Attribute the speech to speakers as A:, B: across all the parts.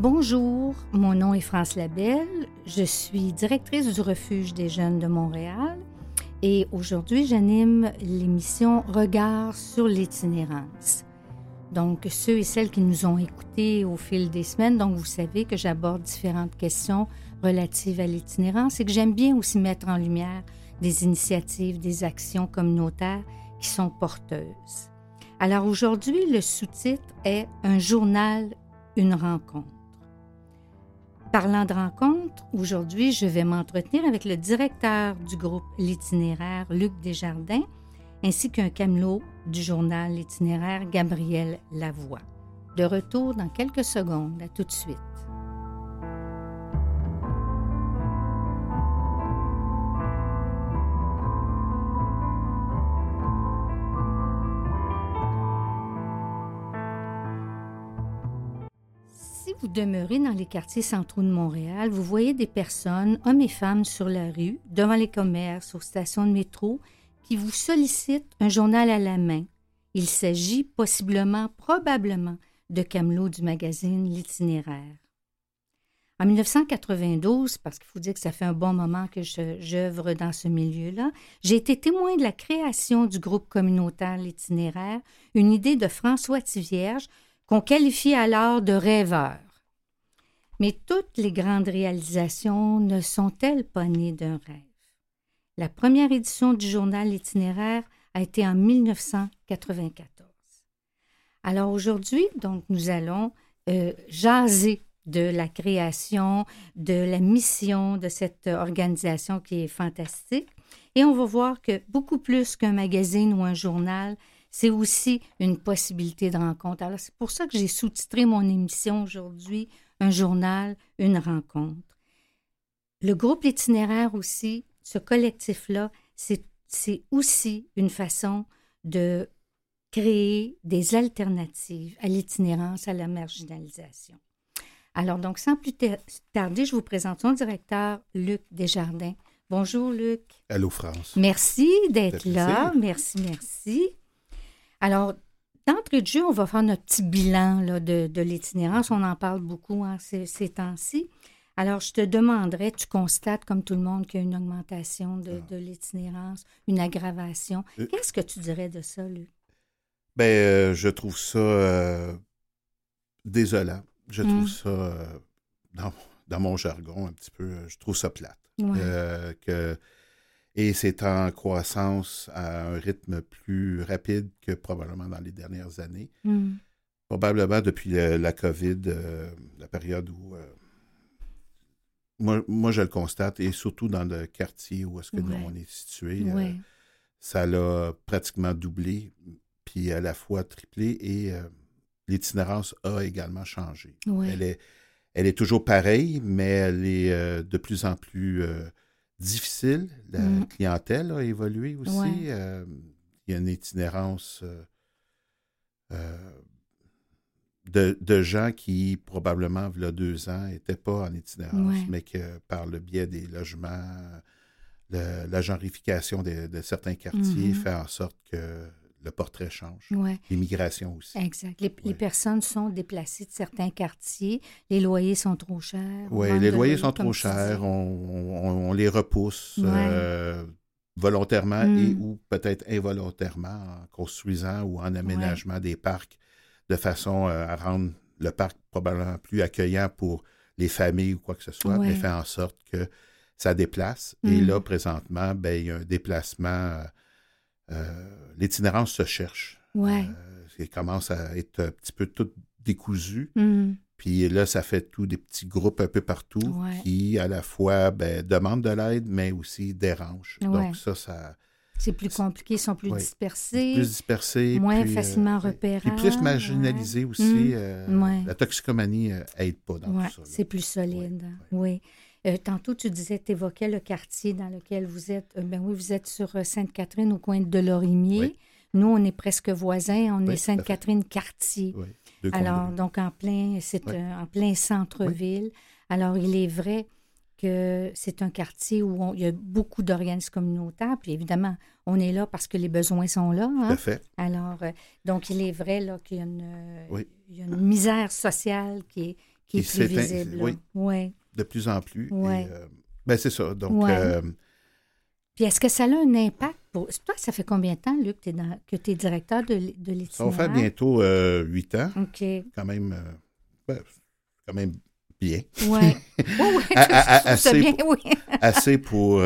A: Bonjour, mon nom est France Labelle, je suis directrice du refuge des jeunes de Montréal et aujourd'hui j'anime l'émission Regard sur l'itinérance. Donc ceux et celles qui nous ont écoutés au fil des semaines, donc vous savez que j'aborde différentes questions relatives à l'itinérance et que j'aime bien aussi mettre en lumière des initiatives, des actions communautaires qui sont porteuses. Alors aujourd'hui, le sous-titre est Un journal, une rencontre. Parlant de rencontres, aujourd'hui, je vais m'entretenir avec le directeur du groupe L'Itinéraire, Luc Desjardins, ainsi qu'un camelot du journal L'Itinéraire, Gabriel Lavoie. De retour dans quelques secondes. À tout de suite. Vous demeurez dans les quartiers centraux de Montréal, vous voyez des personnes, hommes et femmes, sur la rue, devant les commerces, aux stations de métro, qui vous sollicitent un journal à la main. Il s'agit possiblement, probablement, de Camelot du magazine L'Itinéraire. En 1992, parce qu'il faut dire que ça fait un bon moment que j'œuvre dans ce milieu-là, j'ai été témoin de la création du groupe communautaire L'Itinéraire, une idée de François Tivierge qu'on qualifie alors de rêveur. Mais toutes les grandes réalisations ne sont-elles pas nées d'un rêve? La première édition du journal itinéraire a été en 1994. Alors aujourd'hui, donc, nous allons euh, jaser de la création, de la mission de cette organisation qui est fantastique. Et on va voir que beaucoup plus qu'un magazine ou un journal, c'est aussi une possibilité de rencontre. Alors c'est pour ça que j'ai sous-titré mon émission aujourd'hui un journal, une rencontre. Le groupe itinéraire aussi, ce collectif-là, c'est aussi une façon de créer des alternatives à l'itinérance, à la marginalisation. Alors, donc, sans plus tarder, je vous présente son directeur, Luc Desjardins. Bonjour, Luc.
B: Allô, France.
A: Merci d'être là. Merci, merci. Alors, D'entrée de jeu, on va faire notre petit bilan de, l'itinérance. On en parle beaucoup hein, ces, temps-ci. Alors, je te demanderais, tu constates, comme tout le monde, qu'il y a une augmentation de, ah. l'itinérance, une aggravation. Euh. Qu'est-ce que tu dirais de ça, Luc?
B: Bien, euh, je trouve ça euh, désolant. Je trouve hum. ça, dans, mon jargon un petit peu, je trouve ça plate. que et c'est en croissance à un rythme plus rapide que probablement dans les dernières années. Hmm. Probablement depuis la COVID, euh, la période où euh, moi, je le constate, et surtout dans le quartier où est-ce que nous on est situé, euh, ça l'a pratiquement doublé, puis à la fois triplé, et l'itinérance a également changé. Elle, est, elle est toujours pareille, mais elle est de plus en plus difficile. La mm. clientèle a évolué aussi. Euh, il y a une itinérance euh, euh, de, gens qui, probablement, il y a deux ans, n'étaient pas en itinérance, mais que par le biais des logements, la gentrification de, certains quartiers mm-hmm. fait en sorte que le portrait change. L'immigration aussi.
A: Exact. Les, personnes sont déplacées de certains quartiers. Les loyers sont trop chers.
B: Oui, les loyers sont trop chers. On, les repousse euh, volontairement et hmm. ou peut-être involontairement en construisant ou en aménagement des parcs de façon euh, à rendre le parc probablement plus accueillant pour les familles ou quoi que ce soit, mais fait en sorte que ça déplace. Et hmm. là, présentement, ben, il y a un déplacement euh, l'itinérance se cherche.
A: Ouais.
B: Euh, commence à être un petit peu tout décousu.
A: Mm.
B: Puis là, ça fait tout des petits groupes un peu partout qui, à la fois, ben, demandent de l'aide, mais aussi dérangent. Donc, ça, ça.
A: C'est plus compliqué, ils sont plus dispersés.
B: Plus dispersés.
A: Moins euh, facilement repérables.
B: Puis plus marginalisés aussi. Mm. la toxicomanie aide pas dans tout ça.
A: C'est plus solide. Oui. Euh, tantôt, tu disais, tu évoquais le quartier dans lequel vous êtes. Euh, ben oui, vous êtes sur euh, Sainte-Catherine, au coin de Lorimier. Nous, on est presque voisins. On est Sainte-Catherine-Quartier. Alors, donc, en plein, c'est en plein centre-ville. Alors, il est vrai que c'est un quartier où il y a beaucoup d'organismes communautaires. Puis évidemment, on est là parce que les besoins sont là. Hein?
B: fait.
A: Alors, donc, il est vrai là, qu'il y a une, il y a une misère sociale qui est, qui, est plus visible. Oui, ouais.
B: De plus en plus. Ouais. Euh, ben c'est ça. Donc,
A: euh, Puis est-ce que ça a un impact pour... Toi, ça fait combien de temps, Luc, que tu es directeur de, de l'itinéraire? Ça
B: va faire bientôt euh, huit ans.
A: OK.
B: Quand même, ben, quand même bien.
A: Oui. oui, assez, bien, oui.
B: assez pour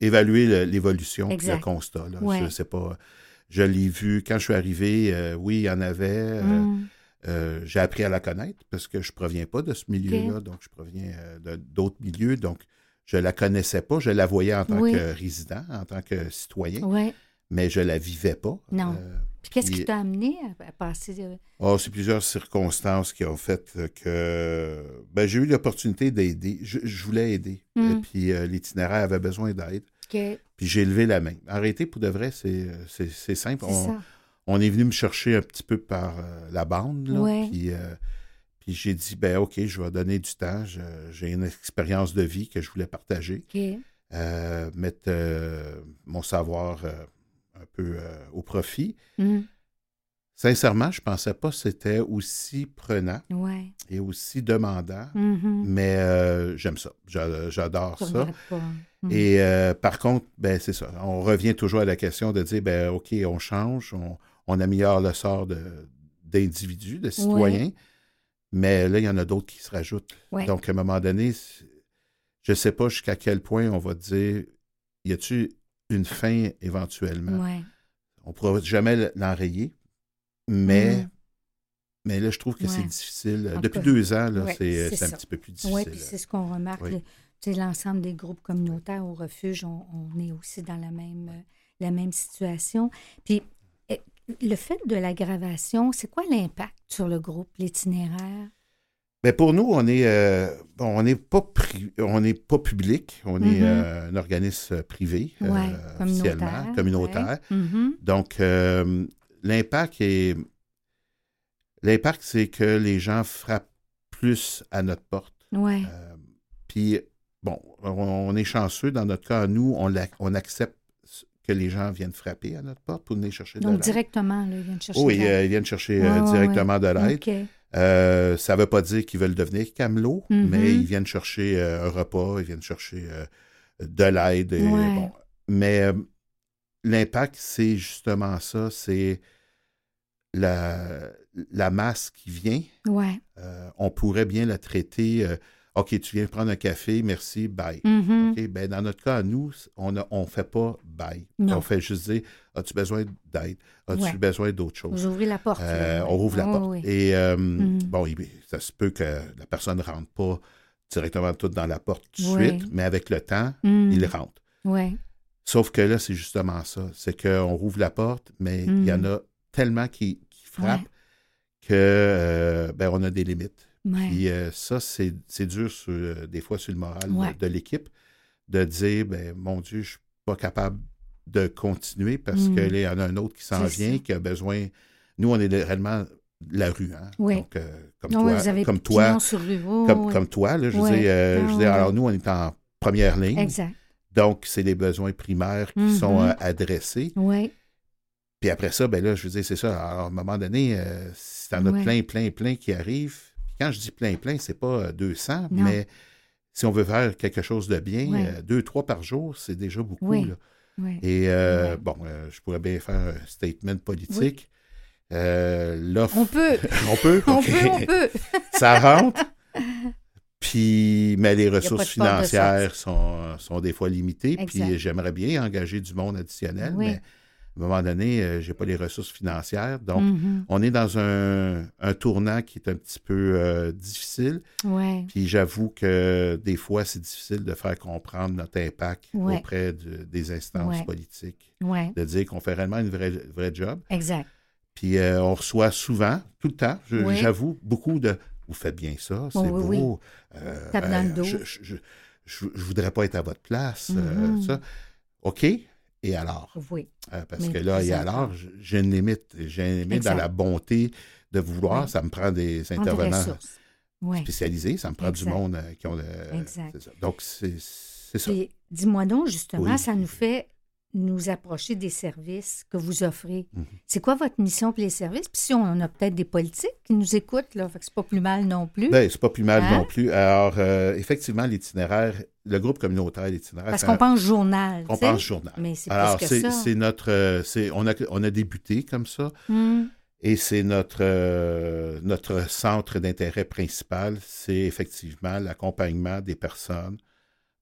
B: évaluer l'évolution, le constat. Là. Je ne sais pas. Je l'ai vu quand je suis arrivé. oui, il y en avait. Mm. Euh, j'ai appris à la connaître parce que je ne proviens pas de ce milieu-là, donc je proviens euh, d'autres milieux. Donc, je ne la connaissais pas. Je la voyais en tant que résident, en tant que citoyen, mais je ne la vivais pas.
A: Non. Euh, puis qu'est-ce qui t'a amené à, passer?
B: Oh, c'est plusieurs circonstances qui ont fait que ben, j'ai eu l'opportunité d'aider. Je, voulais aider. Et hum. puis l'itinéraire avait besoin d'aide. Puis j'ai levé la main. Arrêter pour de vrai, c'est simple.
A: ça
B: on est venu me chercher un petit peu par euh, la bande. Là, puis, euh, puis j'ai dit, ben OK, je vais donner du temps. J'ai une expérience de vie que je voulais partager. Euh, mettre mon savoir un peu au profit.
A: Mmh.
B: Sincèrement, je ne pensais pas que c'était aussi prenant et aussi demandant,
A: mmh
B: mais j'aime ça. J'adore ça. Mmh. Et par contre, ben, c'est ça. On revient toujours à la question de dire, ben, OK, on change, on, on améliore le sort d'individus, de, citoyens. Mais là, il y en a d'autres qui se rajoutent. Donc, à un moment donné, je ne sais pas jusqu'à quel point on va dire y a-t-il une fin éventuellement? On ne pourra jamais l'enrayer, mais, mm-hmm. mais là, je trouve que c'est difficile. Depuis deux ans, c'est un petit peu plus difficile.
A: Oui, puis c'est ce qu'on remarque. L'ensemble des groupes communautaires au refuge, on, on, est aussi dans la même, la même situation. Puis le fait de l'aggravation, c'est quoi l'impact sur le groupe, l'itinéraire?
B: Bien, pour nous, on est euh, on n'est pas on n'est pas public, on est mm-hmm. euh, un organisme privé
A: euh, officiellement,
B: communautaire.
A: Mm-hmm.
B: Donc l'impact est l'impact, c'est que les gens frappent plus à notre porte. Puis bon, on, est chanceux dans notre cas, nous, on, on accepte que les gens viennent frapper à notre porte pour venir chercher de l'aide.
A: Donc, directement, là, ils viennent chercher
B: Oui, euh, ils viennent chercher euh, directement de l'aide. Euh, ça ne veut pas dire qu'ils veulent devenir camelots, mm-hmm. mais ils viennent chercher un repas, ils viennent chercher de l'aide. Mais l'impact, c'est justement ça, c'est la, la masse qui vient. On pourrait bien la traiter OK, tu viens prendre un café, merci, bye.
A: Mm-hmm.
B: ben, dans notre cas, nous, on ne on fait pas bye. On fait juste dire As-tu besoin d'aide? As-tu besoin d'autre chose?
A: Vous ouvrez la porte.
B: Euh, on ouvre la porte. Et euh, mm-hmm. bon, ça se peut que la personne ne rentre pas directement tout dans la porte tout de suite, mais avec le temps, mm. il rentre.
A: Ouais.
B: Sauf que là, c'est justement ça. C'est qu'on rouvre la porte, mais il y en mm. a tellement qui, frappent que euh, ben, on a des limites. Puis euh, ça, c'est dur euh, des fois sur le moral de, l'équipe de dire ben, mon Dieu, je ne suis pas capable de continuer parce qu'il mm. y en a un autre qui s'en vient, qui a besoin. Nous, on est réellement la rue. Hein? Donc, euh, comme, toi, comme, toi, comme, toi, je veux dire, alors nous, on est en première ligne.
A: Exact.
B: Donc, c'est les besoins primaires qui mm-hmm. sont adressés.
A: Oui.
B: Puis après ça, ben là, je veux dire, c'est ça. Alors, à un moment donné, si tu en as plein, plein, plein qui arrivent, quand je dis plein, plein, c'est pas 200, euh, mais si on veut faire quelque chose de bien, euh, deux, trois par jour, c'est déjà beaucoup. Et euh, bon, je pourrais bien faire un statement politique. L'offre.
A: On peut.
B: on peut.
A: on peut, on peut.
B: Ça rentre. Puis, mais les ressources financières sont, sont, des fois limitées. Puis, j'aimerais bien engager du monde additionnel, mais à un moment donné, euh, je n'ai pas les ressources financières. Donc,
A: mm-hmm.
B: on est dans un, tournant qui est un petit peu euh, difficile. Puis j'avoue que des fois, c'est difficile de faire comprendre notre impact auprès des instances politiques. De dire qu'on fait réellement une vraie, vraie job.
A: Exact.
B: Puis euh, on reçoit souvent, tout le temps, j'avoue, beaucoup de Vous faites bien ça, c'est beau.
A: Tape dans le dos.
B: Je, ne voudrais pas être à votre place.
A: Mm-hmm.
B: ça. OK, et alors.
A: Oui.
B: Euh, parce que là, et alors, j'ai une limite. J'ai une limite dans la bonté de vouloir. Ça me prend des intervenants spécialisés. Ça me prend du monde euh, qui ont.
A: exact.
B: Donc, c'est ça.
A: Dis-moi donc, justement, ça nous fait nous approcher des services que vous offrez. Mhm. C'est quoi votre mission pour les services? Puis si on a peut-être des politiques qui nous écoutent, là, fait que c'est pas plus mal non plus.
B: Bien, c'est pas plus mal hein? non plus. Alors, euh, effectivement, l'itinéraire, le groupe communautaire, l'itinéraire...
A: Parce qu'on pense journal,
B: On pense journal.
A: Mais c'est Alors,
B: c'est notre... Euh, on, a, on a débuté comme ça. Hmm. Et c'est notre, euh, notre centre d'intérêt principal, c'est effectivement l'accompagnement des personnes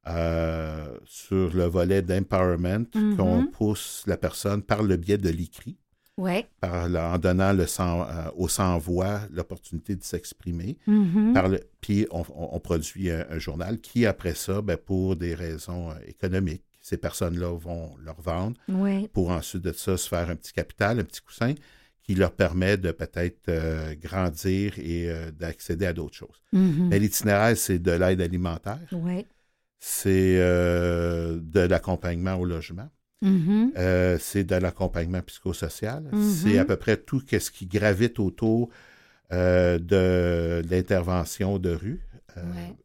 B: euh, sur le volet d'empowerment, mm-hmm. qu'on pousse la personne par le biais de l'écrit,
A: ouais.
B: par, en donnant le sans, euh, au sans-voix l'opportunité de s'exprimer.
A: Mm-hmm.
B: puis on, produit un, journal qui, après ça, ben, pour des raisons économiques, ces personnes-là vont leur vendre pour ensuite de ça se faire un petit capital, un petit coussin qui leur permet de peut-être euh, grandir et euh, d'accéder à d'autres choses.
A: Mm-hmm.
B: Mais l'itinéraire, c'est de l'aide alimentaire. C'est euh, de l'accompagnement au logement.
A: Mm-hmm.
B: c'est de l'accompagnement psychosocial.
A: Mm-hmm.
B: C'est à peu près tout ce qui gravite autour de l'intervention de rue.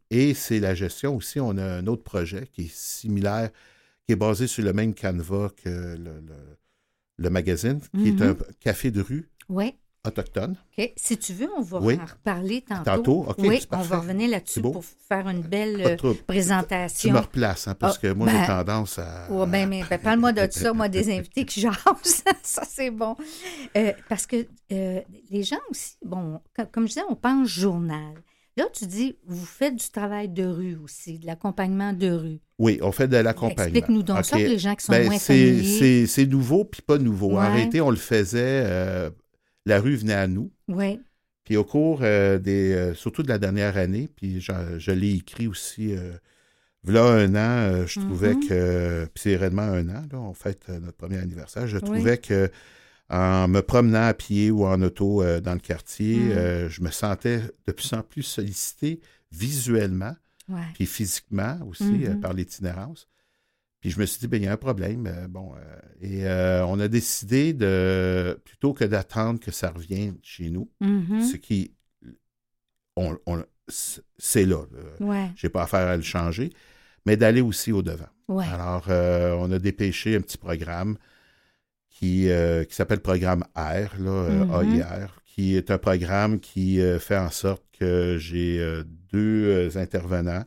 B: Et c'est la gestion aussi. On a un autre projet qui est similaire, qui est basé sur le même canevas que le le magazine, qui est un mm-hmm. café de rue autochtone.
A: OK. Si tu veux, on va en reparler tantôt.
B: Tantôt, OK.
A: Oui, on va revenir là-dessus pour faire une belle euh, présentation.
B: Tu me replaces, hein, parce ah, que moi, j'ai ben, tendance à.
A: Oui, mais ben, parle-moi de ça, moi, des invités qui jasent. ça, c'est bon. Euh, parce que euh, les gens aussi, bon, comme je disais, on pense journal. Là, tu dis, vous faites du travail de rue aussi, de l'accompagnement de rue.
B: Oui, on fait de l'accompagnement.
A: Explique-nous donc ça pour les gens qui sont ben, moins familiers.
B: C'est nouveau, puis pas nouveau. En réalité, on le faisait, euh, la rue venait à nous.
A: Oui.
B: Puis au cours euh, des, euh, surtout de la dernière année, puis je, l'ai écrit aussi, voilà un an, je trouvais mm-hmm. que, puis c'est réellement un an, là, on fête notre premier anniversaire, je trouvais que en me promenant à pied ou en auto euh, dans le quartier, mm. euh, je me sentais de plus en plus sollicité visuellement, puis physiquement aussi euh, mm-hmm. par l'itinérance. Puis je me suis dit, ben, il y a un problème. bon, et on a décidé de, plutôt que d'attendre que ça revienne chez nous,
A: mm-hmm.
B: ce qui, on, c'est là. Je n'ai pas affaire à le changer, mais d'aller aussi au-devant. Alors, on a dépêché un petit programme qui, euh, qui s'appelle Programme R, là, euh, mm-hmm. AIR, qui est un programme qui euh, fait en sorte que j'ai deux intervenants,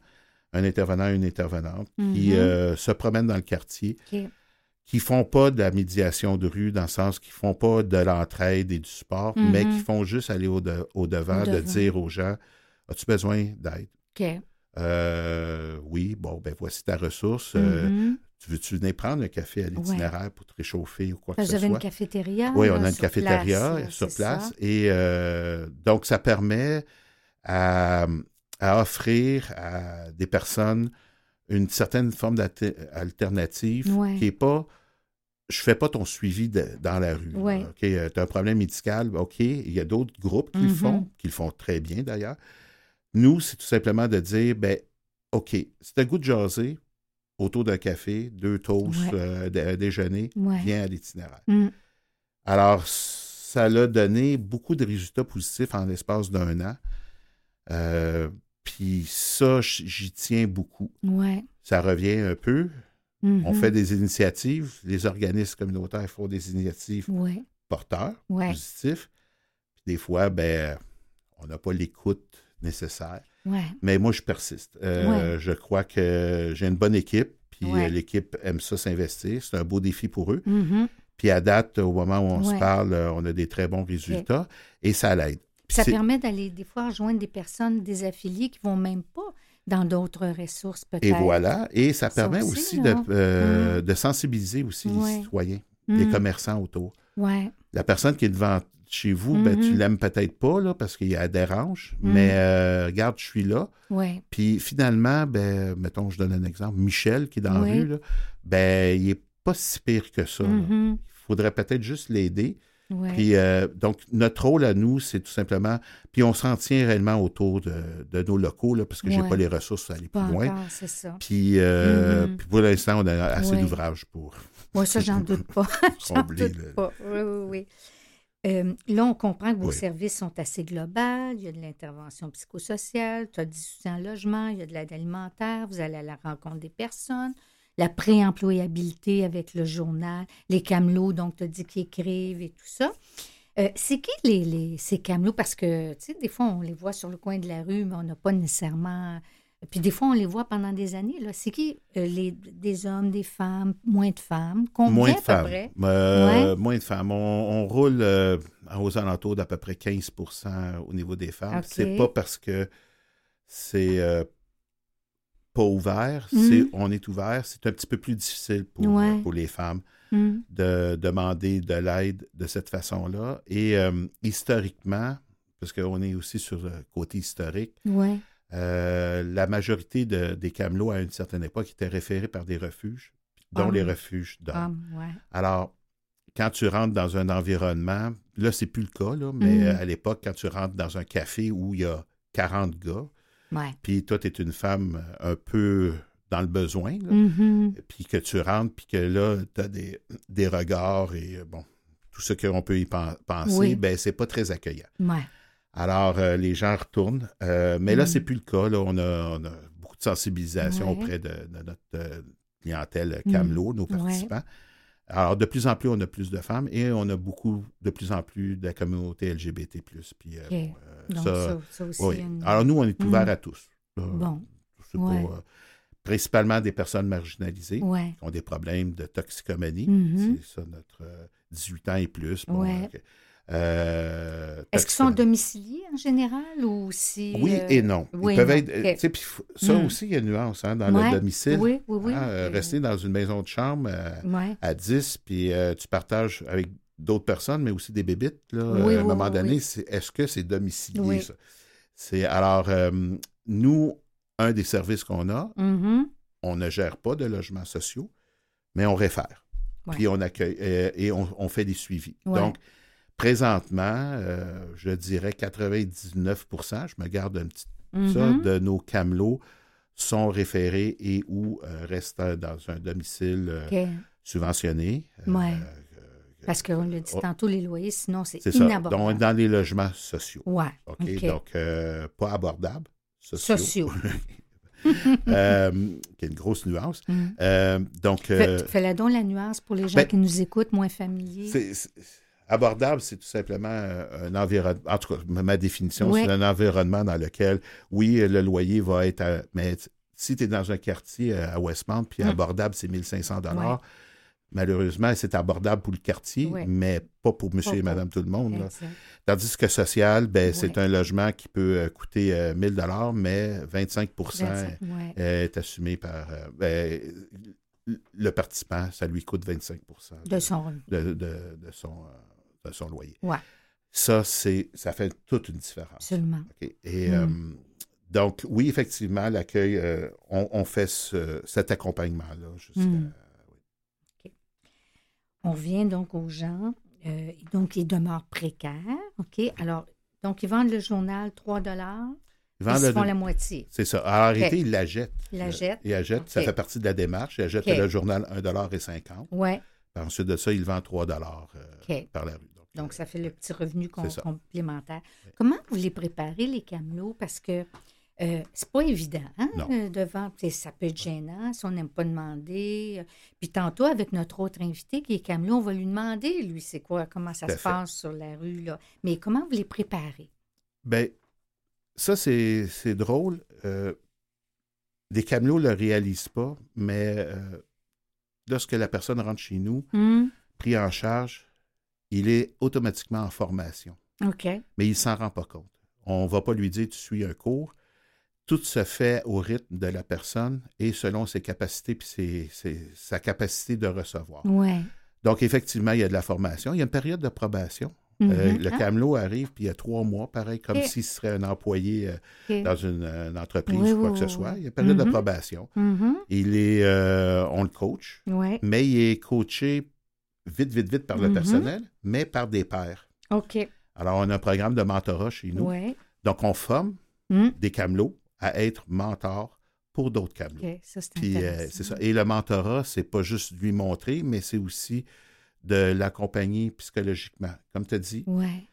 B: un intervenant et une intervenante, qui mm-hmm. se promènent dans le quartier, qui font pas de la médiation de rue, dans le sens qu'ils font pas de l'entraide et du sport, mais qui font juste aller au, au, devant, de dire aux gens, as-tu besoin d'aide? oui, bon, ben voici ta ressource. Tu veux-tu venir prendre un café à l'itinéraire pour te réchauffer ou quoi que ce soit? Vous avez
A: une cafétéria?
B: Oui, on a une cafétéria sur place. Et euh, donc, ça permet à, offrir à des personnes une certaine forme d'alternative qui n'est pas je fais pas ton suivi dans la rue.
A: OK,
B: euh, tu as un problème médical, OK, il y a d'autres groupes qui le mm-hmm. font, qui le font très bien d'ailleurs. Nous, c'est tout simplement de dire, ben, OK, c'est un goût de jaser, autour d'un café, deux toasts, euh, déjeuner, viens à l'itinéraire.
A: Mm.
B: Alors, ça l'a donné beaucoup de résultats positifs en l'espace d'un an. Euh, puis ça, j'y tiens beaucoup. Ça revient un peu.
A: Mm-hmm.
B: On fait des initiatives. Les organismes communautaires font des initiatives porteurs, positifs. Puis des fois, ben, on n'a pas l'écoute nécessaire. Mais moi, je persiste. Euh, je crois que j'ai une bonne équipe, puis euh, l'équipe aime ça s'investir. C'est un beau défi pour eux.
A: Mm-hmm.
B: Puis à date, au moment où on se parle, euh, on a des très bons résultats et ça l'aide.
A: Ça permet d'aller des fois rejoindre des personnes, des affiliés qui vont même pas dans d'autres ressources peut-être.
B: Et voilà. Et ça permet aussi, de, mm. de, sensibiliser aussi les citoyens, les mm. commerçants autour.
A: Ouais.
B: La personne qui est devant chez vous, ben, tu mm-hmm. l'aimes peut-être pas là, parce qu'il y a dérange, mm. mais euh, regarde, je suis là. Puis finalement, ben, mettons, je donne un exemple, Michel qui est dans la rue, là, ben, il n'est pas si pire que ça.
A: Mm-hmm.
B: Il faudrait peut-être juste l'aider. Puis, euh, donc, notre rôle à nous, c'est tout simplement. Puis, on s'en tient réellement autour de, nos locaux, là, parce que je n'ai pas les ressources à aller plus loin.
A: Ça.
B: Puis, euh,
A: mm-hmm.
B: puis, pour l'instant, on a assez d'ouvrages pour.
A: Oui, ça, j'en doute pas. j'en doute pas. Oui, oui, oui. Euh, là, on comprend que vos services sont assez globaux. Il y a de l'intervention psychosociale, tu as du soutien logement, il y a de l'aide alimentaire, vous allez à la rencontre des personnes. La préemployabilité avec le journal, les camelots, donc tu as dit qu'ils écrivent et tout ça. Euh, c'est qui les, ces camelots? Parce que, tu sais, des fois, on les voit sur le coin de la rue, mais on n'a pas nécessairement... Puis des fois, on les voit pendant des années. Là. C'est qui euh, les, des hommes, des femmes, moins de femmes? Combien
B: moins de
A: à
B: femmes.
A: près?
B: Euh, moins de femmes. On, roule aux alentours d'à peu près 15 au niveau des femmes. C'est pas parce que c'est pas ouvert, c'est, mm. on est ouvert. C'est un petit peu plus difficile pour, pour les femmes mm. de demander de l'aide de cette façon-là. Et euh, historiquement, parce qu'on est aussi sur le côté historique, euh, la majorité des camelots à une certaine époque étaient référés par des refuges, dont les refuges d'hommes. Alors, quand tu rentres dans un environnement, là, c'est plus le cas, là, mais mm. à l'époque, quand tu rentres dans un café où il y a 40 gars, puis toi, tu es une femme euh, un peu dans le besoin,
A: mm-hmm.
B: puis que tu rentres, puis que là, tu as des, des, regards et euh, bon, tout ce qu'on peut y penser, ben c'est pas très accueillant. Alors, euh, les gens retournent. mais là, c'est mm. plus le cas. Là, on, a, beaucoup de sensibilisation auprès de, notre clientèle Camelot, nos participants. Alors, de plus en plus, on a plus de femmes et on a beaucoup, de plus en plus de la communauté LGBT. Puis,
A: donc, ça, aussi.
B: Oui. Alors, nous, on est ouvert mm. à tous. bon. Euh, principalement des personnes marginalisées qui ont des problèmes de toxicomanie. Mm-hmm. C'est ça, notre 18 euh, ans et plus.
A: Euh, Est-ce qu'ils sont domiciliés en général ou si.
B: Oui et non. Ils peuvent être. ça mm. aussi, il y a une nuance hein, dans le domicile.
A: Oui, oui, oui.
B: Hein, rester dans une maison de chambre à 10, puis tu partages avec d'autres personnes, mais aussi des bébites. Là, à un moment donné, est-ce que c'est domicilié, ça? C'est, alors, euh, nous, un des services qu'on a,
A: mm-hmm.
B: on ne gère pas de logements sociaux, mais on réfère. Puis on accueille euh, et on, fait des suivis. Donc, présentement, euh, je dirais 99% je me garde un petit ça, mm-hmm. de nos camelots sont référés et ou restent dans un domicile subventionné.
A: Parce qu'on l'a dit oh. tantôt, les loyers, sinon, c'est inabordable.
B: Donc, dans les logements sociaux.
A: Oui.
B: OK. Donc, euh, pas abordables. Sociaux.
A: Sociaux.
B: euh, qui est une grosse nuance.
A: Mm.
B: Euh, donc.
A: Fais-la euh, donc la nuance pour les gens ben, qui nous écoutent, moins familiers.
B: abordable, c'est tout simplement un environnement. En tout cas, ma définition, c'est un environnement dans lequel, oui, le loyer va être. mais si tu es dans un quartier à Westmount, puis mm. abordable, c'est 1500 dollars. Malheureusement, c'est abordable pour le quartier, mais pas pour monsieur et madame tout le monde. Tandis que social, ben, c'est un logement qui peut euh, coûter 1 1000 dollars, mais 25%, est assumé par euh, ben, le participant, ça lui coûte 25
A: de, son,
B: de, son, euh, de son loyer.
A: Ouais.
B: Ça, c'est, ça fait toute une différence.
A: Absolument.
B: Et mm. donc, oui, effectivement, l'accueil, on, fait cet accompagnement-là jusqu'à. Mm.
A: On revient donc aux gens, euh, donc ils demeurent précaires, OK? Alors, donc ils vendent le journal 3 dollars. Ils, ils font la moitié.
B: C'est ça. En réalité, ils la jettent.
A: Ils la jettent.
B: Ils la jettent. Ça fait partie de la démarche. Ils jettent le journal 1,50
A: Oui.
B: Ensuite de ça, ils vendent 3 dollars euh, par la rue.
A: Donc, ça fait le petit revenu complémentaire. Comment vous les préparez, les camelots? Parce que euh, c'est pas évident, hein, euh, devant. Ça peut être gênant si on n'aime pas demander. Puis tantôt, avec notre autre invité qui est Camelot, on va lui demander, lui, c'est quoi, comment ça se passe sur la rue, là. Mais comment vous les préparez?
B: Bien, ça, c'est drôle. Euh, les camelots ne le réalisent pas, mais euh, lorsque la personne rentre chez nous,
A: hmm.
B: pris en charge, il est automatiquement en formation.
A: OK.
B: Mais il ne s'en rend pas compte. On ne va pas lui dire tu suis un cours tout se fait au rythme de la personne et selon ses capacités puis sa capacité de recevoir.
A: Ouais.
B: Donc, effectivement, il y a de la formation. Il y a une période de probation. Euh, mm-hmm. le ah. camelot arrive, puis il y a trois mois, pareil, comme s'il serait un employé euh, dans une, entreprise ou quoi que ce soit. Il y a une période de mm-hmm. probation.
A: Mm-hmm.
B: Il est, euh, on le coach, mais il est coaché vite, vite, vite par le personnel, mais par des pairs.
A: OK.
B: Alors, on a un programme de mentorat chez nous. Donc, on forme
A: mm.
B: des camelots à être mentor pour d'autres
A: ça,
B: euh, c'est ça. Et le mentorat, c'est pas juste lui montrer, mais c'est aussi de l'accompagner psychologiquement. Comme tu as dit,
A: ouais.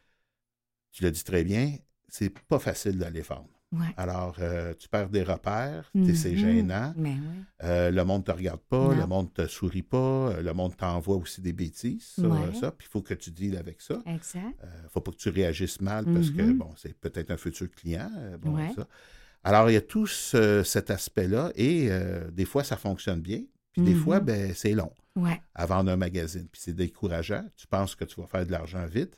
B: tu l'as dit très bien, c'est pas facile d'aller vendre. Alors, euh, tu perds des repères, c'est mhm. gênant. Euh, le monde ne te regarde pas, le monde ne te sourit pas, le monde t'envoie aussi des bêtises, ça, Puis il faut que tu deals avec ça.
A: Exact.
B: Il ne faut pas que tu réagisses mal parce que, mhm. bon, c'est peut-être un futur client. Bon, ça. Alors, il y a tout cet aspect-là et des fois, ça fonctionne bien. Puis des fois, mhm. ben, c'est long à vendre un magazine. Puis c'est décourageant. Tu penses que tu vas faire de l'argent vite.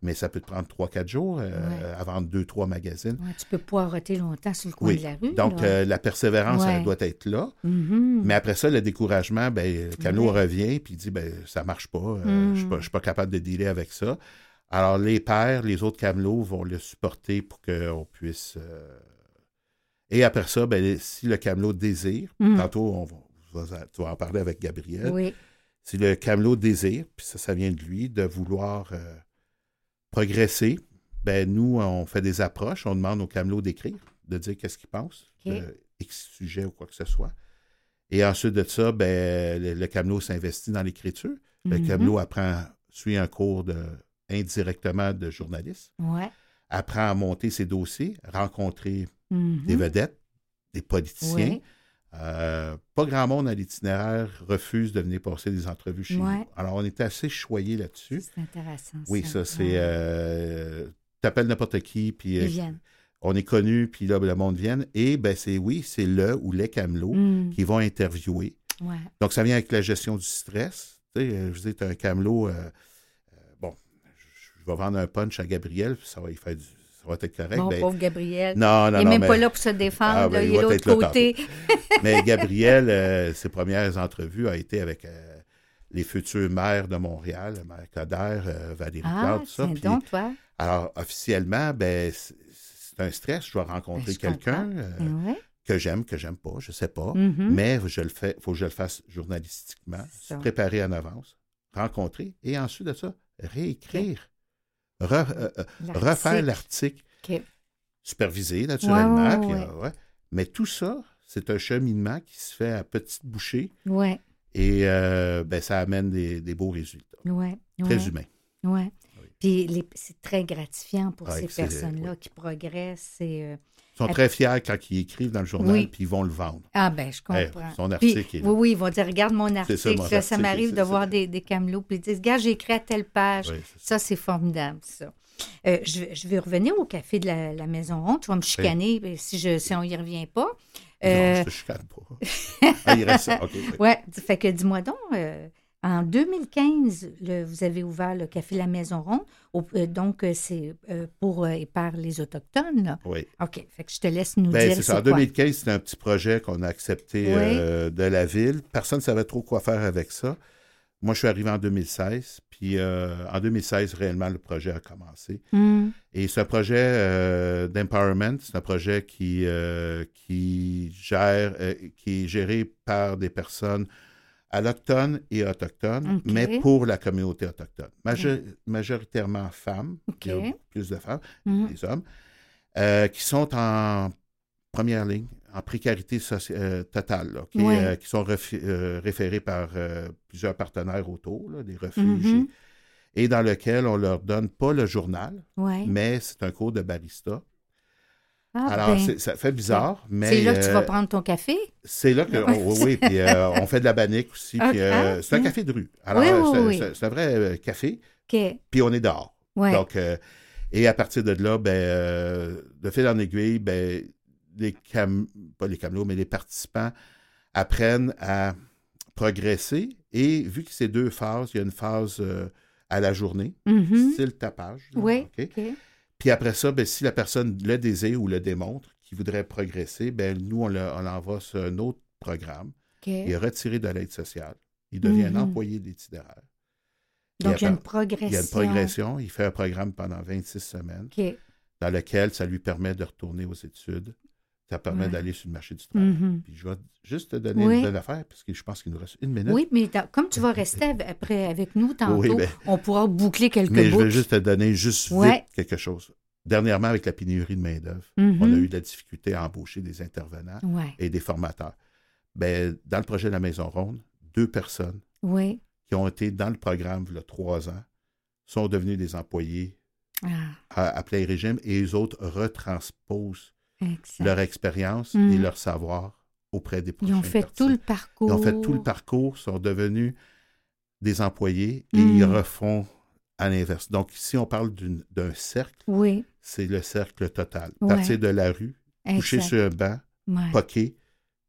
B: Mais ça peut te prendre 3-4 jours euh, à vendre 2-3 magazines.
A: tu peux poireter longtemps sur le coin de la rue.
B: Donc, euh, la persévérance, elle doit être là.
A: Mm-hmm.
B: Mais après ça, le découragement, ben, Cano revient et dit ben, ça marche pas, euh, je ne suis, pas capable de dealer avec ça. Alors, les pères, les autres camelots vont le supporter pour qu'on puisse. Et après ça, ben, si le camelot désire, mm. tantôt, on va, tu vas en parler avec Gabriel.
A: Oui.
B: Si le camelot désire, puis ça, ça vient de lui, de vouloir progresser, ben nous, on fait des approches, on demande au camelot d'écrire, de dire qu'est-ce qu'il pense, de X sujet ou quoi que ce soit. Et ensuite de ça, ben, le, camelot s'investit dans l'écriture. Le mm-hmm. camelot apprend, suit un cours de, indirectement de journaliste. Apprend à monter ses dossiers, rencontrer
A: mm-hmm.
B: des vedettes, des politiciens. Euh, pas grand monde à l'itinéraire refuse de venir passer des entrevues chez nous. Alors, on est assez choyé là-dessus.
A: C'est intéressant.
B: Oui, ça, c'est. Euh, T'appelles n'importe qui, puis.
A: Euh,
B: on est connu, puis là, le monde vient. Et ben c'est oui, c'est le ou les camelots
A: hmm.
B: qui vont interviewer. Donc, ça vient avec la gestion du stress. Tu sais, je vous dis, un camelot. Vais vendre un punch à Gabriel, puis ça va y faire du, va être correct.
A: Mon
B: ben,
A: pauvre Gabriel.
B: Non, non,
A: il
B: n'est
A: même pas là pour se défendre. Ah, ben, il, est de l'autre côté.
B: mais Gabriel, euh, ses premières entrevues ont été avec euh, les futures maires de Montréal, Maire Coder, euh, Valérie
A: ah,
B: tout ça.
A: Puis, donc, toi.
B: Alors, officiellement, ben, c'est un stress. Je dois rencontrer ben, quelqu'un. Que j'aime, que j'aime pas, je sais pas,
A: mm-hmm.
B: mais je le fais, faut que je le fasse journalistiquement, se préparer en avance, rencontrer et ensuite de ça, réécrire. Euh, euh, refaire l'article. Supervisé, naturellement. Euh, Mais tout ça, c'est un cheminement qui se fait à petite bouchée.
A: Ouais.
B: Et ben, ça amène des, beaux résultats.
A: Ouais.
B: Très humains.
A: Ouais. Puis c'est très gratifiant pour ces personnes-là qui progressent. Et,
B: sont très fiers quand ils écrivent dans le journal, puis ils vont le vendre.
A: Ah, ben, je comprends.
B: son article.
A: oui, oui, ils vont dire Regarde mon article. Ça, m'arrive de voir des, des camelots, puis ils disent Regarde, j'ai écrit à telle page. ça, c'est formidable, ça. Euh, je, vais revenir au café de la, Maison Ronde. Tu vas me chicaner si, je, si on n'y revient pas.
B: non, je te chicane pas. ah, il reste ça.
A: Ouais, fait que dis-moi donc, euh, en 2015, vous avez ouvert le café La Maison Ronde. Euh, donc, c'est pour et par les Autochtones. Là.
B: Oui.
A: OK. Fait que je te laisse nous
B: ben,
A: dire.
B: C'est En 2015, c'était un petit projet qu'on a accepté de la ville. Personne ne savait trop quoi faire avec ça. Moi, je suis arrivé en 2016, puis euh, en 2016, réellement, le projet a commencé.
A: Hmm.
B: Et ce projet euh, d'empowerment, c'est un projet qui, euh, qui, gère, qui est géré par des personnes allochtones et autochtones, mais pour la communauté autochtone. Majoritairement femmes, il y a plus de femmes,
A: hmm.
B: des hommes, qui sont en première ligne en précarité euh, totale, euh, qui, sont euh, référés par plusieurs partenaires autour, des réfugiés,
A: mm-hmm.
B: et dans lequel on leur donne pas le journal, mais c'est un cours de barista.
A: Ah,
B: Alors, ben, ça fait bizarre, mais...
A: C'est là que tu vas prendre ton café?
B: C'est là que... oui, oui, puis on fait de la bannique aussi. Ah, c'est un café de rue. Alors, c'est un vrai café, puis on est dehors. Donc, et à partir de là, ben, de fil en aiguille, ben, les cam pas les camelots, mais les participants apprennent à progresser. Et vu que c'est deux phases, il y a une phase euh, à la journée,
A: mm-hmm.
B: c'est le tapage.
A: oui.
B: Puis après ça, ben, si la personne le désire ou le démontre, qui voudrait progresser, ben, nous, on, l'envoie sur un autre programme. Il est retiré de l'aide sociale. Il devient un mm-hmm. employé de l'itinéraire.
A: Donc, il y a une progression.
B: Il y a une progression. Il fait un programme pendant 26 semaines dans lequel ça lui permet de retourner aux études, ça permet d'aller sur le marché du travail.
A: Mm-hmm.
B: Puis je vais juste te donner une affaire, parce que je pense qu'il nous reste une minute.
A: Oui, mais comme tu vas rester après avec nous tantôt,
B: ben,
A: on pourra boucler quelques
B: Mais
A: je
B: veux juste te donner juste vite quelque chose. Dernièrement, avec la pénurie de main-d'œuvre,
A: mm-hmm.
B: on a eu de la difficulté à embaucher des intervenants et des formateurs. Ben, dans le projet de la Maison Ronde, deux personnes qui ont été dans le programme il y a trois ans sont devenues des employés
A: ah.
B: à, à, plein régime et les autres retransposent leur expérience et mm. leur savoir auprès des
A: Ils ont fait tout le parcours.
B: Ils ont fait tout le parcours, sont devenus des employés et ils mm. refont à l'inverse. Donc, ici, on parle d'un cercle.
A: Oui.
B: C'est le cercle total. Partir de la rue, coucher sur un banc, poquer,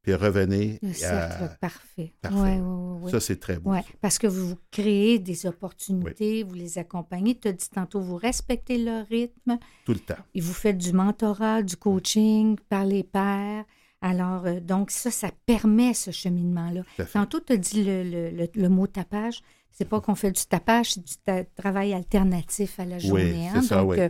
B: puis revenir.
A: Le cercle parfait.
B: parfait. Ça, c'est très beau.
A: Parce que vous créez des opportunités, vous les accompagnez. Tu as dit tantôt, vous respectez leur rythme.
B: Tout le temps.
A: Et vous faites du mentorat, du coaching par les pairs. Alors, euh, donc, ça, ça permet ce cheminement-là. Tantôt, tu as dit le, le, mot tapage. C'est pas qu'on fait du tapage, c'est du travail alternatif à la journée.
B: Hein. Ça, donc, euh,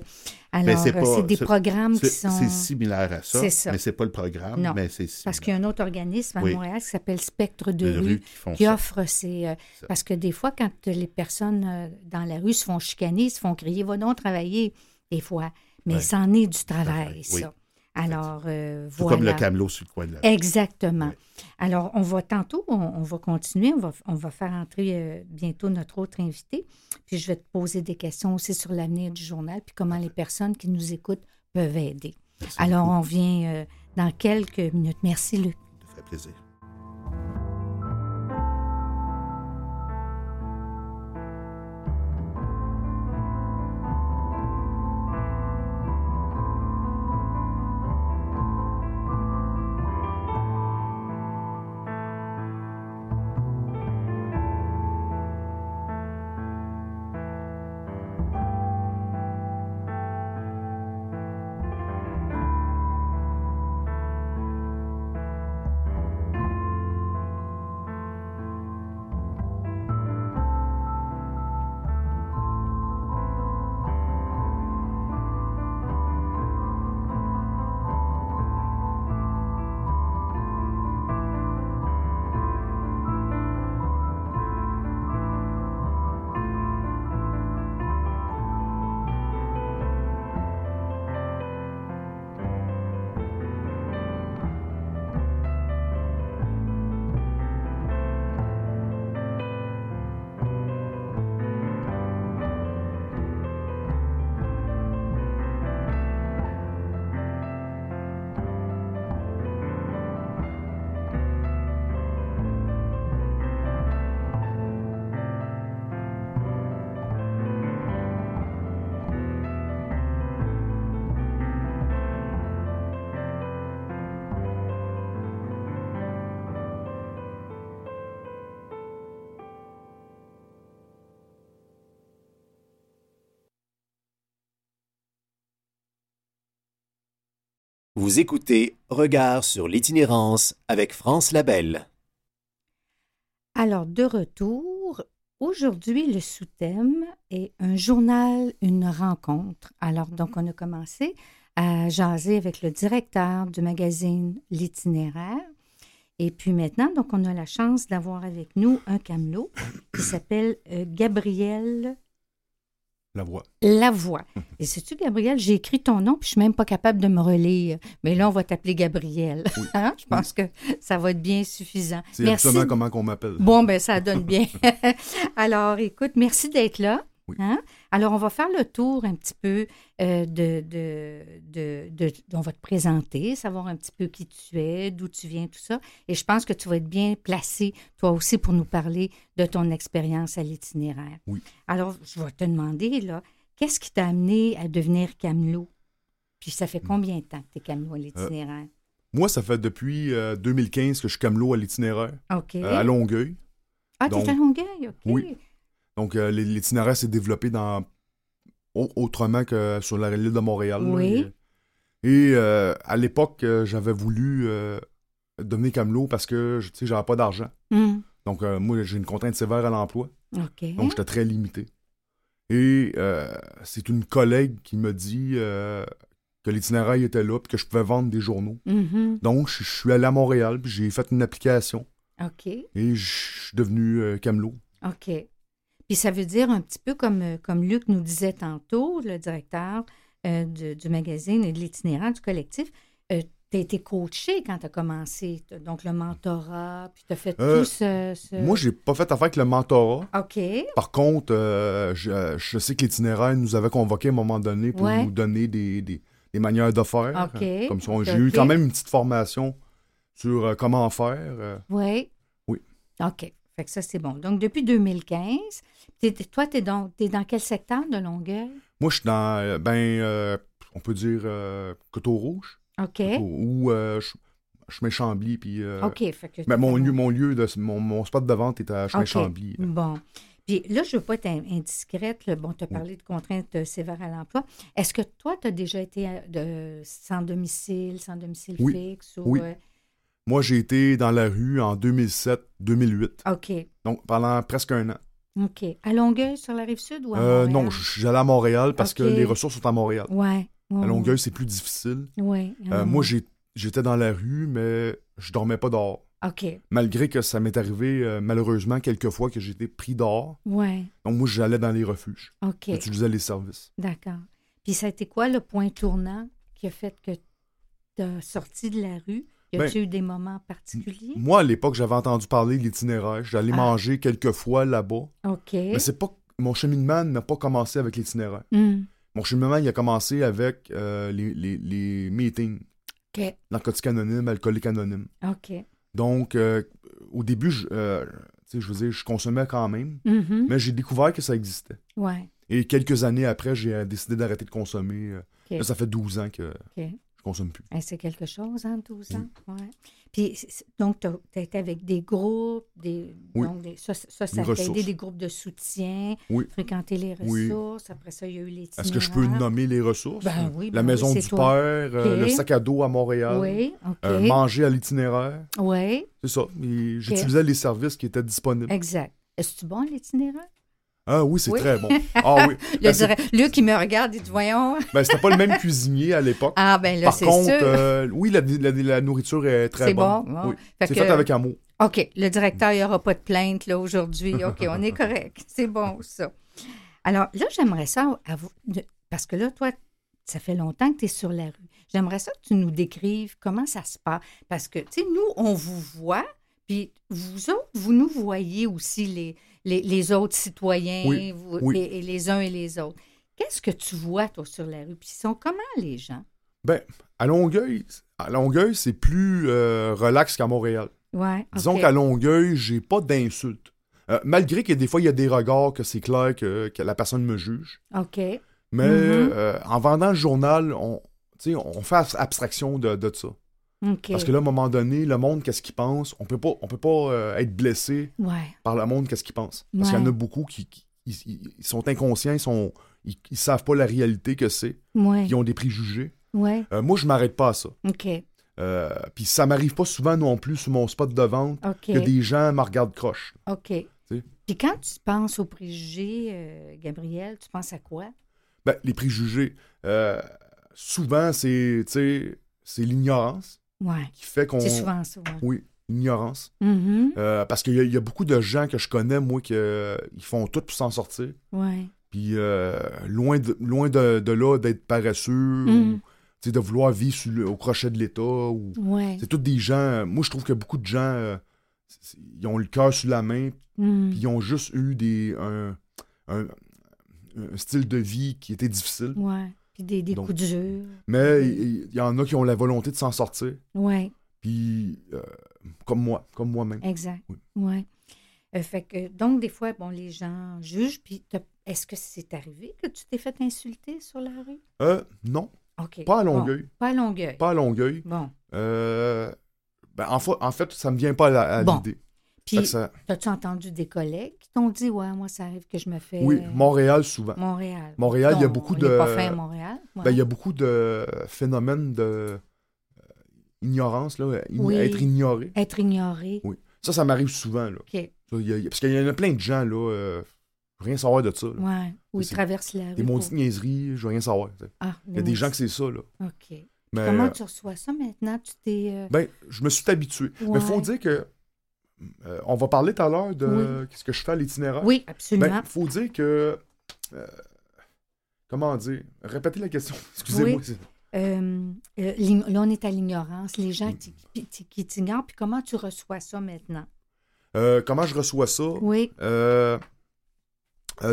A: alors, euh, c'est des programmes qui sont.
B: C'est similaire à ça, ça. mais c'est pas le programme.
A: Non,
B: mais c'est
A: parce qu'il y a un autre organisme à Montréal qui s'appelle Spectre de, rue, qui, offre ces. parce que des fois, quand les personnes dans la rue se font chicaner, se font crier, va donc travailler, des fois. Mais c'en est du travail, ça. Alors, euh, voilà.
B: Comme le camelot sur le coin de la
A: Exactement. Alors, on va tantôt, on, va continuer, on va, on va faire entrer euh, bientôt notre autre invité. Puis je vais te poser des questions aussi sur l'avenir du journal, puis comment les personnes qui nous écoutent peuvent aider. Alors, on vient euh, dans quelques minutes. Merci, Luc.
B: Ça fait plaisir.
C: Vous écoutez Regard sur l'itinérance avec France Labelle.
A: Alors, de retour, aujourd'hui, le sous-thème est un journal, une rencontre. Alors, donc, on a commencé à jaser avec le directeur du magazine L'itinéraire. Et puis maintenant, donc, on a la chance d'avoir avec nous un camelot qui s'appelle euh, Gabriel
D: la voix.
A: La voix. Et sais-tu, Gabriel, j'ai écrit ton nom, puis je suis même pas capable de me relire. Mais là, on va t'appeler Gabriel. Hein? Je pense que ça va être bien suffisant.
D: C'est exactement comment qu'on m'appelle.
A: Bon, ben ça donne bien. Alors, écoute, merci d'être là. Hein? Alors, on va faire le tour un petit peu euh, de, de, de, On va te présenter, savoir un petit peu qui tu es, d'où tu viens, tout ça. Et je pense que tu vas être bien placé, toi aussi, pour nous parler de ton expérience à l'itinéraire.
D: Oui.
A: Alors, je vais te demander, là, qu'est-ce qui t'a amené à devenir camelot? Puis ça fait hmm. combien de temps que tu es camelot à euh, l'itinéraire?
D: moi, ça fait depuis 2015 euh, que je suis camelot à l'itinéraire.
A: OK.
D: à Longueuil.
A: Ah, tu es à Longueuil, OK.
D: Oui. Donc, euh, l'itinéraire s'est développé dans autrement que sur la l'île de Montréal.
A: Oui.
D: Et euh, à l'époque, euh, j'avais voulu devenir camelot parce que, tu sais, j'avais pas d'argent.
A: Hmm.
D: Donc, moi, j'ai une contrainte sévère à l'emploi.
A: OK.
D: Donc, j'étais très limité. Et c'est une collègue qui me dit que l'itinéraire était là, puis que je pouvais vendre des journaux.
A: Mm-hmm.
D: Donc, je suis allé à Montréal, puis j'ai fait une application.
A: OK.
D: Et je suis devenu camelot.
A: OK. Puis ça veut dire un petit peu comme, euh, comme Luc nous disait tantôt, le directeur euh, du magazine et de l'itinérant du collectif, euh, tu as été coaché quand tu as commencé, donc le mentorat, puis tu as fait tout ce,
D: Moi, j'ai pas fait affaire avec le mentorat.
A: OK.
D: Par contre, je, sais que l'itinéraire nous avait convoqué à un moment donné pour nous donner des, les manières de faire.
A: OK.
D: Euh, Comme ça, j'ai eu quand même une petite formation sur euh, comment faire. euh.
A: Oui.
D: Oui.
A: OK. Fait que ça, c'est bon. Donc, depuis 2015, t'es- t'es- toi, tu es, dans quel secteur de Longueuil?
D: Moi, je suis dans, euh, ben, euh, on peut dire euh, Coteau Rouge,
A: OK.
D: ou euh, je chemin Chambly, puis... euh,
A: OK. Fait que
D: mais mon
A: t'es-
D: lieu, mon lieu, de, mon, mon spot de vente est à chemin. Chambly.
A: Bon. Puis là, je ne veux pas être in- indiscrète. là. Bon, tu as parlé de contraintes sévères à l'emploi. Est-ce que toi, tu as déjà été de, sans domicile, sans domicile
D: Oui.
A: fixe? Ou,
D: Oui. Moi, j'ai été dans la rue en 2007-2008,
A: OK.
D: donc pendant presque un an.
A: OK. À Longueuil, sur la rive sud ou à
D: Euh,
A: Montréal?
D: non, j'allais à Montréal parce que les ressources sont à Montréal.
A: Ouais.
D: À Longueuil, c'est plus difficile.
A: Oui.
D: Euh, Moi, j'étais dans la rue, mais je dormais pas dehors.
A: OK.
D: Malgré que ça m'est arrivé, euh, malheureusement, quelques fois que j'étais pris dehors.
A: Oui.
D: Donc, moi, j'allais dans les refuges.
A: OK.
D: J'utilisais les services.
A: D'accord. Puis ça a été quoi le point tournant qui a fait que tu as sorti de la rue? Y a-tu
D: Ben,
A: eu des moments particuliers?
D: Moi, à l'époque, j'avais entendu parler de l'itinéraire. J'allais
A: Ah.
D: manger quelques fois là-bas.
A: OK.
D: Mais c'est pas... Mon cheminement n'a pas commencé avec l'itinéraire.
A: Hmm.
D: Mon cheminement, il a commencé avec euh, les, les- les meetings.
A: OK.
D: Narcotiques anonymes, alcooliques anonymes.
A: OK.
D: Donc, euh, au début, je, euh, je veux dire, je consommais quand même,
A: Mhm.
D: mais j'ai découvert que ça existait.
A: Ouais.
D: Et quelques années après, j'ai euh, décidé d'arrêter de consommer. Là, ça fait 12 ans que. Je consomme plus.
A: C'est quelque chose, hein, 12 ans? Ouais. Puis, donc, tu as été avec des groupes, des,
D: Oui.
A: donc des, ça, ça, ça t'a aidé des groupes de soutien,
D: Oui.
A: fréquenter les
D: Oui.
A: ressources. Après ça, il y a eu les
D: Est-ce que je peux nommer les ressources?
A: Ben oui,
D: La
A: ben
D: maison du
A: toi.
D: père, euh, le sac à dos à Montréal, euh, manger à l'itinéraire.
A: oui,
D: C'est ça. J'utilisais les services qui étaient disponibles.
A: exact. Est-ce bon, l'itinéraire?
D: Ah oui, c'est
A: Oui.
D: très bon. Ah oui. Ben, c'est-
A: Luc, il me regarde, il dit, voyons.
D: ben, c'était pas le même cuisinier à l'époque.
A: Ah, ben là,
D: Par
A: c'est
D: contre,
A: sûr.
D: euh, oui, la, la- la nourriture est très
A: C'est
D: bonne.
A: bon, bon.
D: Oui. C'est
A: que-
D: fait avec amour.
A: OK, le directeur, il n'y aura pas de plainte là aujourd'hui. OK, on est correct. C'est bon, ça. Alors, là, j'aimerais ça, à vous- parce que là, toi, ça fait longtemps que tu es sur la rue. J'aimerais ça que tu nous décrives comment ça se passe. Parce que, tu sais, nous, on vous voit, puis vous autres, vous nous voyez aussi, les, les, les autres citoyens,
D: Oui,
A: vous-
D: oui.
A: les- et les uns et les autres. Qu'est-ce que tu vois, toi, sur la rue? Puis ils sont comment, les gens?
D: Ben, à Longueuil, à Longueuil, c'est plus euh, relax qu'à Montréal.
A: Ouais,
D: Disons qu'à Longueuil, j'ai pas d'insultes. Euh, malgré que des fois, il y a des regards que c'est clair que, que la personne me juge.
A: OK.
D: Mais
A: Mhm.
D: euh, en vendant le journal, on, fait abs- abstraction de, de ça. Parce que là, à un moment donné, le monde, qu'est-ce qu'il pense? On peut pas, on peut pas euh, être blessé
A: Ouais.
D: par le monde, qu'est-ce qu'il pense. Parce qu'il y en a beaucoup qui, qui- ils, sont inconscients, ils, sont, ils, ils savent pas la réalité que c'est,
A: Ouais.
D: ils ont des préjugés. Euh, moi, je m'arrête pas à ça. Euh, Puis ça m'arrive pas souvent non plus sur mon spot de vente que des gens me regardent croche.
A: OK. Puis quand tu penses aux préjugés, Gabriel, tu penses à quoi?
D: Ben, les préjugés, souvent, c'est l'ignorance
A: Ouais.
D: qui fait qu'on...
A: C'est souvent ça. ouais.
D: Oui, l'ignorance.
A: Mhm.
D: Euh, parce qu'il y, a- il y a beaucoup de gens que je connais, moi, qui euh, ils font tout pour s'en sortir.
A: Ouais.
D: Puis euh, loin, de, loin de, de là d'être paresseux
A: Mm.
D: ou sais, de vouloir vivre sur le- au crochet de l'État. Ou...
A: Ouais.
D: C'est tous des gens... Moi, je trouve que beaucoup de gens, ils ont le cœur sur la main,
A: Mm.
D: puis ils ont juste eu des, un, un- un style de vie qui était difficile.
A: Ouais. Des, des
D: Donc-
A: coups durs.
D: Mais il y, en a qui ont la volonté de s'en sortir.
A: Ouais.
D: Puis, euh, comme moi, comme moi-même.
A: Exact.
D: Oui.
A: Ouais. Euh, fait que, donc, des fois, bon, les gens jugent. Puis, est-ce que c'est arrivé que tu t'es fait insulter sur la rue?
D: Euh, non,
A: OK.
D: pas à
A: Bon,
D: Longueuil.
A: pas à Longueuil.
D: Pas à Longueuil.
A: Bon.
D: Euh, ben, en, fa- en fait, ça me vient pas à, la- à
A: Bon.
D: l'idée. Fait
A: Puis,
D: que ça-
A: as-tu entendu des collègues qui t'ont dit, ouais, moi, ça arrive que je me fais.
D: Oui, Montréal, souvent.
A: Montréal.
D: Montréal, il y a beaucoup
A: on
D: de-
A: pas fin à Montréal. ouais.
D: Ben, il y a beaucoup de phénomènes de euh, ignorance, là,
A: Oui.
D: être ignoré.
A: Être ignoré.
D: Oui. Ça, ça m'arrive souvent. Là.
A: OK.
D: Ça, il y a- parce qu'il y en a plein de gens, là, euh, je veux rien savoir de ça. là.
A: Ouais. Où ils traversent la rue.
D: Des
A: pour-
D: maudites niaiseries, je veux rien savoir.
A: Ah,
D: Il y a des gens que c'est ça. Là.
A: OK.
D: Mais,
A: Comment tu reçois ça maintenant? Tu t'es. euh,
D: ben, je me suis habitué. Mais il faut dire que. Euh, on va parler tout à l'heure de ce que je fais à l'itinéraire.
A: Oui,
D: Ben,
A: absolument.
D: il faut dire que. euh, comment dire? Répétez la question. Excusez-moi.
A: Oui. Euh, là, on est à l'ignorance. Les gens qui, t'ignorent. Puis comment tu reçois ça maintenant?
D: Comment je reçois ça?
A: Oui.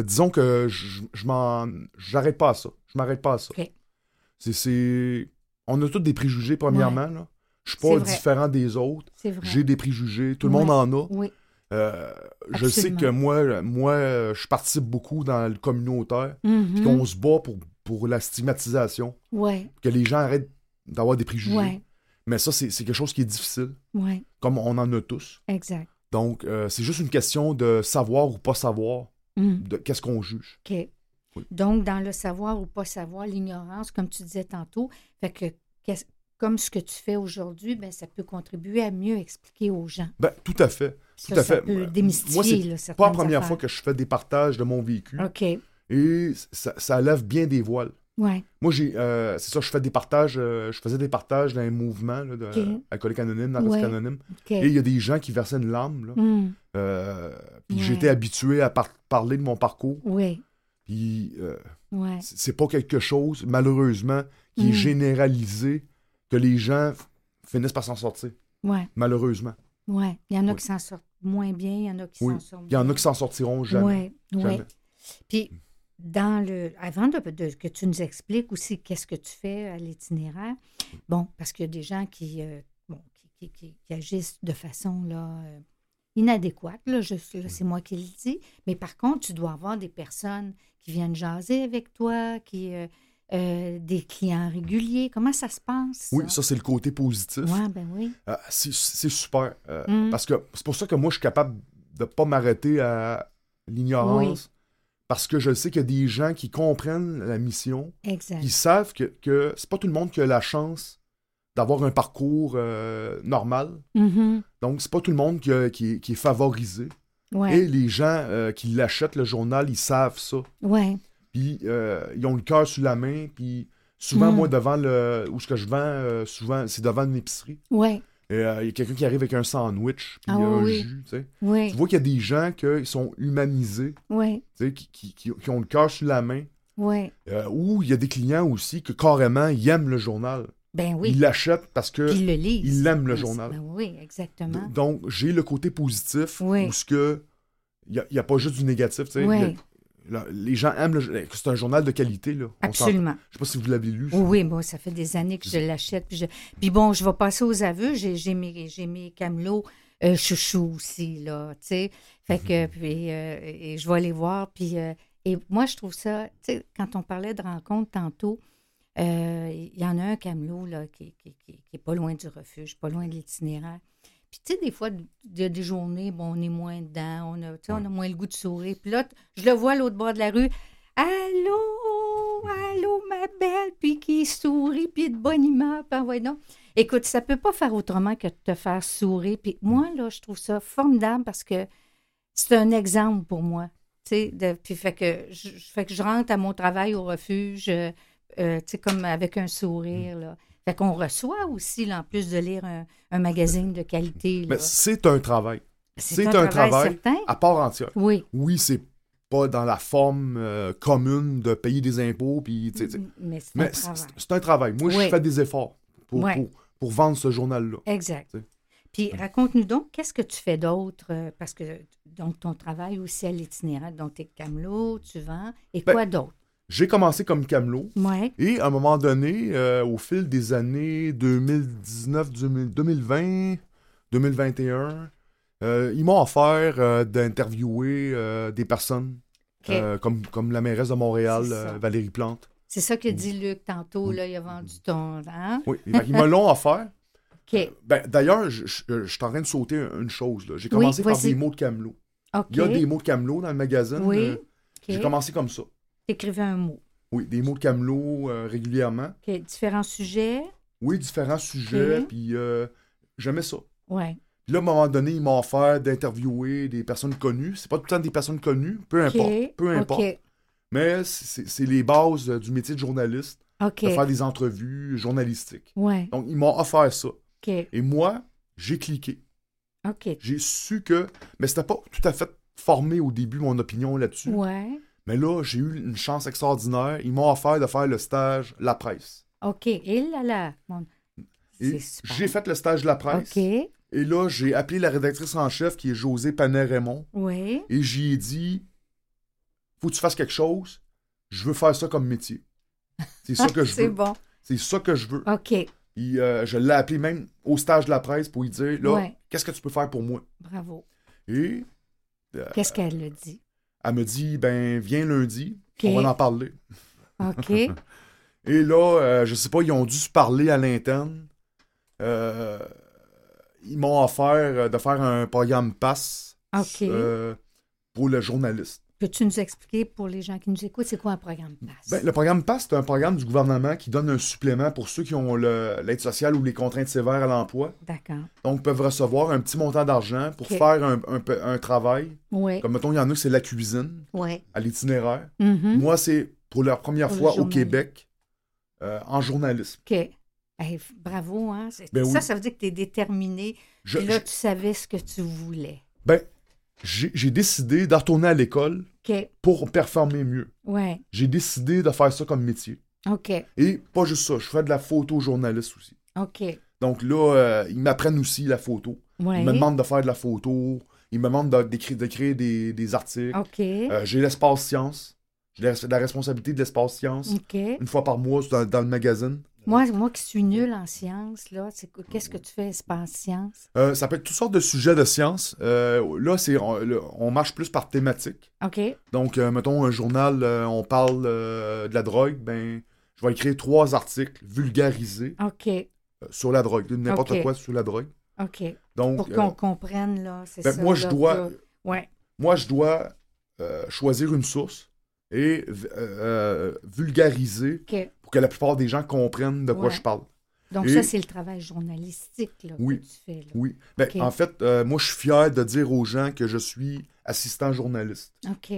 D: Disons que je, je m'en. J'arrête pas à ça. Je m'arrête pas à ça.
A: OK.
D: C'est. On a tous des préjugés, premièrement. Là. Je suis pas différent des autres. J'ai des préjugés. Tout le monde en a.
A: Oui.
D: Euh, je sais que moi, moi, je participe beaucoup dans le communautaire, mm qu'on se bat pour, pour la stigmatisation.
A: Ouais.
D: Que les gens arrêtent d'avoir des préjugés. Mais ça, c'est quelque chose qui est difficile.
A: Ouais.
D: Comme on en a tous.
A: Exact.
D: Donc, euh, c'est juste une question de savoir ou pas savoir
A: mm.
D: de qu'est-ce qu'on juge.
A: OK. Donc, dans le savoir ou pas savoir, l'ignorance, comme tu disais tantôt, fait que comme ce que tu fais aujourd'hui, ben, ça peut contribuer à mieux expliquer aux gens.
D: Ben, tout à fait. Tout à
A: fait. peut démystifier, Moi,
D: c'est pas la première fois que je fais des partages de mon véhicule.
A: OK.
D: Et ça, ça lève bien des voiles.
A: Ouais.
D: Moi, j'ai, euh, c'est ça, je fais des partages, euh, je faisais des partages dans un mouvement là, de, alcoolique anonyme, narcotique anonyme. Et il y a des gens qui versaient une larme. Là.
A: Hmm.
D: Euh, puis j'étais habitué à parler de mon parcours.
A: Oui.
D: Puis c'est pas quelque chose, malheureusement, qui est hmm. généralisé que les gens finissent par s'en sortir.
A: Ouais.
D: Malheureusement.
A: Oui. Il y en a qui s'en sortent moins bien, il y en a qui s'en sortent
D: Il y en a qui s'en sortiront jamais.
A: Oui. Oui. Puis dans le, avant de, que tu nous expliques aussi qu'est-ce que tu fais à l'itinéraire, bon, parce qu'il y a des gens qui, euh, bon, qui, qui, agissent de façon là, euh, inadéquate, là, c'est moi qui le dis, mais par contre, tu dois avoir des personnes qui viennent jaser avec toi, qui, euh, des clients réguliers? Comment ça se passe?
D: Oui, ça, c'est le côté positif.
A: Ouais, ben oui.
D: c'est super. Mm. Parce que c'est pour ça que moi, je suis capable de ne pas m'arrêter à l'ignorance parce que je sais qu'il y a des gens qui comprennent la mission,
A: exact.
D: qui savent que, que c'est pas tout le monde qui a la chance d'avoir un parcours euh, normal.
A: Mm-hmm.
D: Donc, c'est pas tout le monde qui, qui, est favorisé. Et les gens euh, qui l'achètent, le journal, ils savent ça.
A: Ouais.
D: Puis, euh, ils ont le cœur sur la main. Puis, souvent, mm. moi, devant le. Où ce que je vends, souvent, c'est devant une épicerie.
A: Ouais.
D: Euh, il y a quelqu'un qui arrive avec un sandwich, puis ah un jus. Tu, sais.
A: tu
D: vois qu'il y a des gens qui sont humanisés,
A: tu
D: sais, qui, qui, qui, ont le cœur sur la main.
A: Euh,
D: ou il y a des clients aussi que carrément, ils aiment le journal.
A: Ben oui.
D: Ils l'achètent parce que
A: ils, le lisent.
D: ils aiment le journal.
A: Ben oui, exactement.
D: Donc, j'ai le côté positif
A: où
D: ce que il n'y a, pas juste du négatif. Tu les gens aiment le C'est un journal de qualité. Là.
A: Absolument.
D: Je ne sais pas si vous l'avez lu.
A: Oui, bon, ça fait des années que je l'achète. Puis, bon, je vais passer aux aveux. J'ai mes, mes camelots euh, chouchou aussi, là, tu sais. Fait que, mhm. puis, euh, et je vais aller voir. Puis, euh, et moi, je trouve ça, tu sais, quand on parlait de rencontre tantôt, il y en a un camelot, là, qui, qui, qui, qui est pas loin du refuge, pas loin de l'itinéraire. Puis, tu sais, des fois, il y a des journées, bon, on est moins dedans, on a, on a moins le goût de sourire. Puis là, je le vois à l'autre bord de la rue. Allô, allô, ma belle, puis qui sourit, puis de bonne humeur, puis ouais, non. Écoute, ça peut pas faire autrement que de te faire sourire. Puis moi, là, je trouve ça formidable parce que c'est un exemple pour moi. Tu sais, puis fait que je, fait que je rentre à mon travail au refuge, euh, euh, tu sais, comme avec un sourire, là. Fait qu'on reçoit aussi, en plus de lire un, magazine de qualité.
D: Mais c'est un travail. C'est un, travail, à part entière.
A: Oui.
D: Oui, c'est pas dans la forme euh, commune de payer des impôts. Puis,
A: mais c'est un, travail.
D: un travail. Moi, je fais des efforts pour, pour, vendre ce journal-là.
A: Exact. Puis raconte-nous donc, qu'est-ce que tu fais d'autre? Euh, parce que donc ton travail aussi à l'itinéraire, donc tu es camelot, tu vends, et ben, quoi d'autre?
D: J'ai commencé comme camelot.
A: Ouais.
D: Et à un moment donné, euh, au fil des années 2019, 2020, 2021, ils m'ont offert euh, d'interviewer euh, des personnes comme, comme la mairesse de Montréal, Valérie Plante.
A: C'est ça que dit Luc tantôt, là, il a vendu ton... Hein?
D: Oui, ils me l'ont offert.
A: OK.
D: Ben, D'ailleurs, je, suis en train de sauter une chose. J'ai commencé par des mots de camelot. Il y a des mots de camelot dans le magazine.
A: Oui.
D: J'ai commencé comme ça.
A: T'écrivais un mot.
D: Oui, des mots de camelot euh, régulièrement.
A: OK. Différents sujets.
D: Oui, différents sujets. Puis euh, j'aimais ça.
A: Oui.
D: Puis là, à un moment donné, ils m'ont offert d'interviewer des personnes connues. C'est pas tout le temps des personnes connues, peu importe. Peu importe. Mais c'est les bases euh, du métier de journaliste.
A: OK.
D: De faire des entrevues journalistiques.
A: Ouais.
D: Donc, ils m'ont offert ça.
A: OK.
D: Et moi, j'ai cliqué.
A: OK.
D: J'ai su que. Mais c'était pas tout à fait formé au début, mon opinion là-dessus.
A: Ouais.
D: Mais là, j'ai eu une chance extraordinaire. Ils m'ont offert de faire le stage La Presse.
A: OK. Et là, là.
D: j'ai fait le stage La Presse.
A: OK.
D: Et là, j'ai appelé la rédactrice en chef, qui est José Panet-Raymond.
A: Oui.
D: Et j'y ai dit Faut que tu fasses quelque chose. Je veux faire ça comme métier. C'est ça que je veux.
A: c'est bon.
D: C'est ça que je veux.
A: OK.
D: Puis, euh, je l'ai appelé même au stage de la presse pour lui dire là,
A: Ouais.
D: qu'est-ce que tu peux faire pour moi?
A: Bravo.
D: Et euh,
A: Qu'est-ce qu'elle a dit?
D: Elle me dit ben, viens lundi, on va en parler.
A: OK.
D: Et là, euh, je sais pas, ils ont dû se parler à l'interne. Euh, ils m'ont offert euh, de faire un programme pass euh, pour le journaliste.
A: Peux-tu nous expliquer pour les gens qui nous écoutent, c'est quoi un programme passe?
D: Ben, le programme PASS, c'est un programme du gouvernement qui donne un supplément pour ceux qui ont le- l'aide sociale ou les contraintes sévères à l'emploi.
A: D'accord.
D: Donc, peuvent recevoir un petit montant d'argent pour faire un, un travail.
A: Oui.
D: Comme mettons, il y en a, c'est la cuisine,
A: Oui.
D: à l'itinéraire.
A: Mhm.
D: Moi, c'est pour la première
A: Pour
D: fois au. Québec euh, en journalisme.
A: OK. Hey, bravo, hein?
D: Ben
A: ça,
D: oui.
A: ça veut dire que tu es déterminé.
D: Je-
A: là,
D: je-
A: tu savais ce que tu voulais.
D: ben, j'ai décidé de retourner à l'école pour performer mieux.
A: Ouais.
D: J'ai décidé de faire ça comme métier.
A: OK.
D: Et pas juste ça, je fais de la photojournaliste aussi.
A: OK.
D: Donc là, euh, ils m'apprennent aussi la photo.
A: Ouais.
D: Ils me demandent de faire de la photo. Ils me demandent de- des, des articles. Euh, j'ai l'espace science. J'ai la, la responsabilité de l'espace science. Une fois par mois dans, dans le magazine.
A: Moi, moi qui suis nulle en sciences, là, qu'est-ce que tu fais, espace sciences?
D: Euh, ça peut être toutes sortes de sujets de science. Euh, là, c'est on, marche plus par thématique.
A: OK.
D: Donc, euh, mettons, un journal, euh, on parle de la drogue, ben, je vais écrire trois articles vulgarisés sur la drogue, n'importe quoi sur la drogue.
A: OK.
D: Donc,
A: Pour qu'on comprenne, là, c'est
D: ben,
A: ça.
D: moi, je dois,
A: là. Ouais.
D: moi, je dois choisir une source et v- euh, vulgariser pour que la plupart des gens comprennent de quoi
A: Ouais.
D: je parle.
A: Donc,
D: Et-
A: ça, c'est le travail journalistique, là,
D: Oui.
A: que tu fais, là.
D: Oui. Ben. En fait, euh, moi, je suis fier de dire aux gens que je suis assistant journaliste.
A: OK.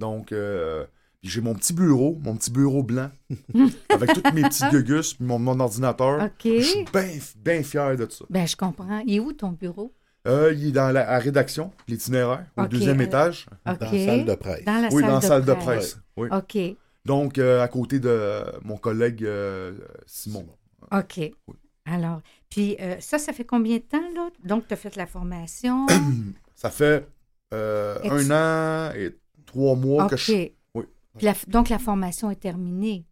D: Donc, euh, j'ai mon petit bureau, mon petit bureau blanc, avec tous mes petits gugus, mon, mon ordinateur.
A: OK.
D: Je suis bien bien fier de ça.
A: Ben, je comprends. Est où ton bureau?
D: Euh, il est dans la, rédaction, l'itinéraire, au deuxième
A: euh,
D: étage.
B: Dans la salle de presse.
A: Dans la
D: oui,
A: salle
D: dans la salle de
A: presse.
D: presse. Oui.
A: OK.
D: Donc, euh, à côté de mon collègue euh, Simon.
A: OK. Alors, puis euh, ça, ça fait combien de temps, là? Donc, tu as fait la formation?
D: Ça fait euh, un an et trois mois que je. Oui.
A: Puis la- donc, la formation est terminée.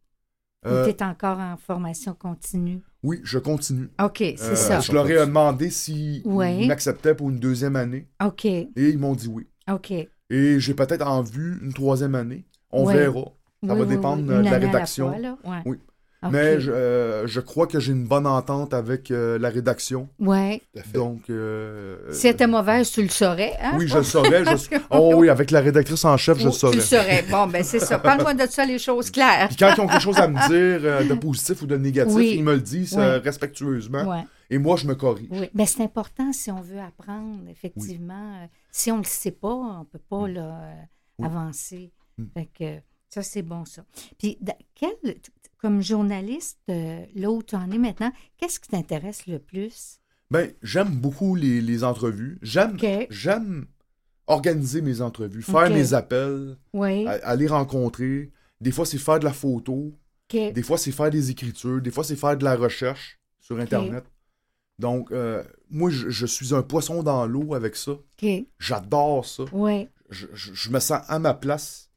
D: Euh,
A: tu es encore en formation continue?
D: oui, je continue.
A: OK, c'est
D: Euh,
A: ça.
D: Je leur ai demandé s'ils
A: Ouais.
D: m'acceptaient pour une deuxième année
A: OK.
D: et ils m'ont dit oui.
A: OK.
D: Et j'ai peut-être en vue une troisième année. On
A: Ouais.
D: verra. Ça
A: Oui,
D: va
A: oui,
D: dépendre
A: oui.
D: de la rédaction.
A: fois? Ouais.
D: Oui. Mais je, euh, je crois que j'ai une bonne entente avec euh, la rédaction.
B: Fait.
D: Donc. euh,
A: Si elle était mauvaise, tu le saurais, hein?
D: Oui, je le saurais. je- Oh oui, avec la rédactrice en chef, je le
A: Tu
D: saurais.
A: le saurais. Bon, ben c'est ça. Parle-moi de ça, les choses claires.
D: Puis quand ils ont quelque chose à me dire euh, de positif ou de négatif,
A: Oui.
D: ils me le disent
A: Oui.
D: euh, respectueusement.
A: Ouais.
D: Et moi, je me corrige.
A: Oui, mais c'est important si on veut apprendre, effectivement. Euh, Si on ne le sait pas, on ne peut pas là, euh,
D: Oui.
A: avancer.
D: Mm.
A: Fait que ça, c'est bon, ça. Puis, quel, comme journaliste, euh, là où tu en es maintenant, qu'est-ce qui t'intéresse le plus?
D: Ben, j'aime beaucoup les, les entrevues. J'aime organiser mes entrevues, faire mes appels,
A: Oui.
D: aller rencontrer. Des fois, c'est faire de la photo. Des fois, c'est faire des écritures. Des fois, c'est faire de la recherche sur Internet. Donc, euh, moi, je, je suis un poisson dans l'eau avec ça. J'adore ça.
A: Oui.
D: Je, je- je me sens à ma place.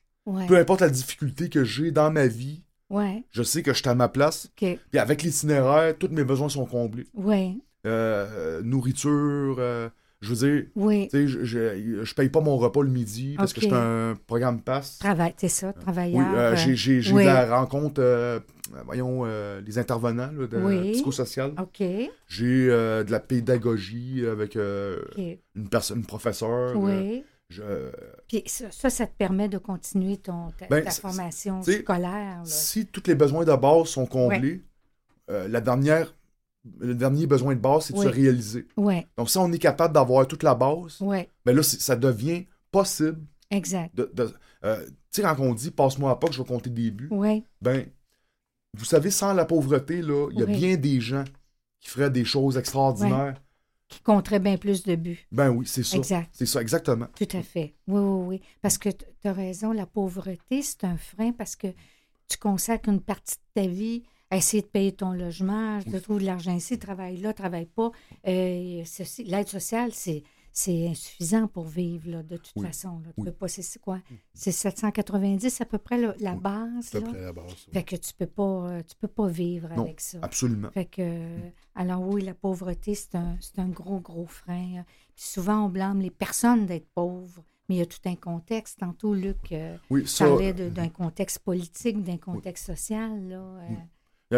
D: Peu importe la difficulté que j'ai dans ma vie,
A: Oui.
D: je sais que je suis à ma place. Puis avec l'itinéraire, tous mes besoins sont comblés.
A: Oui.
D: Euh, nourriture, euh, je veux dire,
A: Oui.
D: je, je, je paye pas mon repas le midi parce que je suis un programme passe.
A: Travail, c'est ça,
D: Oui,
A: travailleur.
D: euh,
A: euh,
D: j'ai, j'ai, j'ai
A: oui.
D: de la rencontre, euh, voyons, euh, les intervenants là, de
A: Oui.
D: psychosocial.
A: OK.
D: J'ai euh, de la pédagogie avec euh, une personne, une professeure. euh,
A: Oui.
D: Je-
A: Puis ça, ça, ça te permet de continuer ton, ta,
D: Ben,
A: ta formation scolaire. là.
D: si tous les besoins de base sont comblés, euh, la dernière, le dernier besoin de base, c'est de
A: Oui.
D: se réaliser. Donc, si on est capable d'avoir toute la base, ben là, ça devient possible
A: exact.
D: de. de- euh, tu sais, quand on dit passe-moi pas que je vais compter des buts,
A: Oui,
D: ben, vous savez, sans la pauvreté, il y a bien des gens qui feraient des choses extraordinaires.
A: Qui compterait bien plus de buts.
D: Ben oui, c'est ça.
A: Exact.
D: C'est ça, exactement.
A: Tout à fait. Oui, oui, oui. Parce que tu as raison, la pauvreté, c'est un frein parce que tu consacres une partie de ta vie à essayer de payer ton logement, de trouver de l'argent ici, travaille là, travaille pas. Euh, ceci- L'aide sociale, c'est c'est insuffisant pour vivre, là, de toute façon. Là. Tu peux pas, c'est quoi? C'est 790 à peu près la base.
B: À peu près la base.
A: Fait que tu peux pas, euh, tu peux pas vivre avec ça.
D: Absolument.
A: Fait que, alors oui, la pauvreté, c'est un, un, gros, gros frein. Puis souvent, on blâme les personnes d'être pauvres. Mais il y a tout un contexte. Tantôt, Luc euh, parlait d'un contexte politique, d'un contexte social. Là,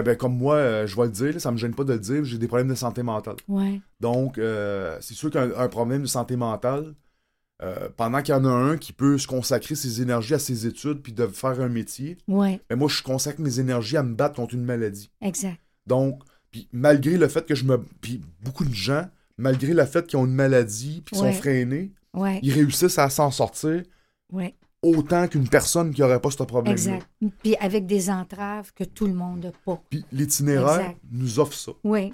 D: ben, comme moi, euh, je vais le dire, ça me gêne pas de le dire, j'ai des problèmes de santé mentale.
A: Ouais.
D: Donc, euh, c'est sûr qu'un problème de santé mentale, euh, pendant qu'il y en a un qui peut se consacrer ses énergies à ses études puis de faire un métier,
A: ouais.
D: ben moi, je consacre mes énergies à me battre contre une maladie.
A: Exact.
D: Donc, puis malgré le fait que je me. Puis beaucoup de gens, malgré le fait qu'ils ont une maladie puis qu'ils sont freinés, ils réussissent à s'en sortir. Autant qu'une personne qui n'aurait pas ce problème-là.
A: Exact. Puis avec des entraves que tout le monde n'a pas.
D: Puis l'itinéraire nous offre ça.
A: Oui.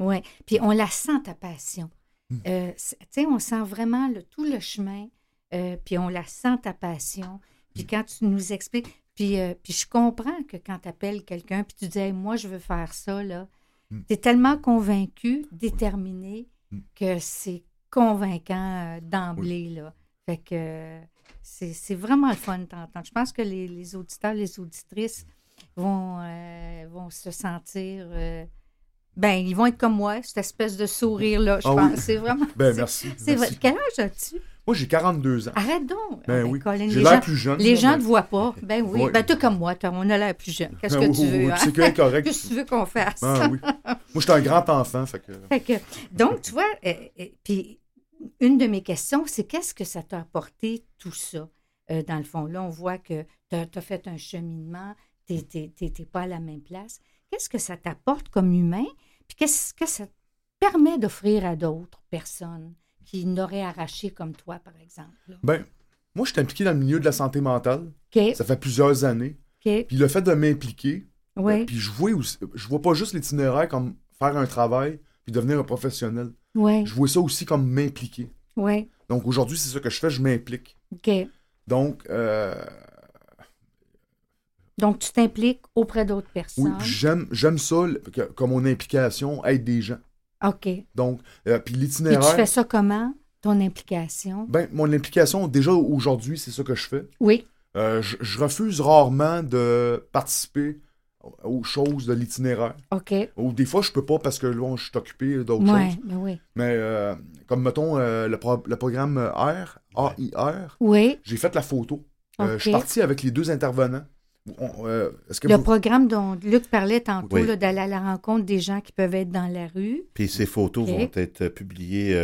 A: Oui. Puis on la sent, ta passion. Hmm. Euh, tu sais, on sent vraiment le, tout le chemin, euh, puis on la sent, ta passion. Puis quand tu nous expliques, puis, euh, puis je comprends que quand tu appelles quelqu'un, puis tu dis, moi, je veux faire ça, là, hmm. tu es tellement convaincu, déterminé, hmm. que c'est convaincant d'emblée, là. Fait que c'est vraiment le fun d'entendre. Je pense que les, les, auditeurs, les auditrices vont, euh, vont se sentir. Euh, ben, ils vont être comme moi, cette espèce de sourire-là, je ah pense. C'est vraiment.
D: Ben, merci.
A: Vrai. Quel âge as-tu?
D: Moi, j'ai 42 ans.
A: Arrête donc.
D: Ben oui. J'ai l'air plus jeune.
A: Les gens ne te voient pas. Ben oui. Ben, toi comme moi, on a l'air plus jeune. Qu'est-ce que tu veux? Hein?
D: C'est correct.
A: Qu'est-ce que tu veux qu'on fasse?
D: Ah, oui. Moi, je suis un grand enfant. Fait que...
A: Fait que donc, tu vois, euh, puis une de mes questions, c'est qu'est-ce que ça t'a apporté tout ça? Euh, dans le fond, là, on voit que tu as, fait un cheminement, tu n'étais pas à la même place. Qu'est-ce que ça t'apporte comme humain? Puis qu'est-ce que ça permet d'offrir à d'autres personnes qui n'auraient arraché comme toi, par exemple?
D: Ben, moi, je suis impliqué dans le milieu de la santé mentale. Ça fait plusieurs années.
A: Puis
D: le fait de m'impliquer,
A: ben,
D: puis je vois, je vois pas juste l'itinéraire comme faire un travail puis devenir un professionnel. Je vois ça aussi comme m'impliquer.
A: Ouais.
D: Donc aujourd'hui, c'est ça que je fais, je m'implique.
A: OK.
D: Donc. Euh...
A: Donc, tu t'impliques auprès d'autres personnes.
D: Oui, j'aime, j'aime ça, que, comme mon implication, aide des gens.
A: OK.
D: Donc, euh, puis l'itinéraire.
A: Et tu fais ça comment, ton implication?
D: Ben, mon implication, déjà aujourd'hui, c'est ça que je fais.
A: Oui.
D: Euh, je, refuse rarement de participer aux choses de l'itinéraire.
A: OK.
D: Ou des fois, je peux pas parce que là, je suis occupé d'autres
A: choses. Ben oui.
D: Mais euh, comme, mettons, euh, le, le, programme R, AIR,
A: oui.
D: j'ai fait la photo. Euh, je suis parti avec les deux intervenants.
A: que le programme dont Luc parlait tantôt, d'aller à la rencontre des gens qui peuvent être dans la rue.
B: Puis ces photos vont être publiées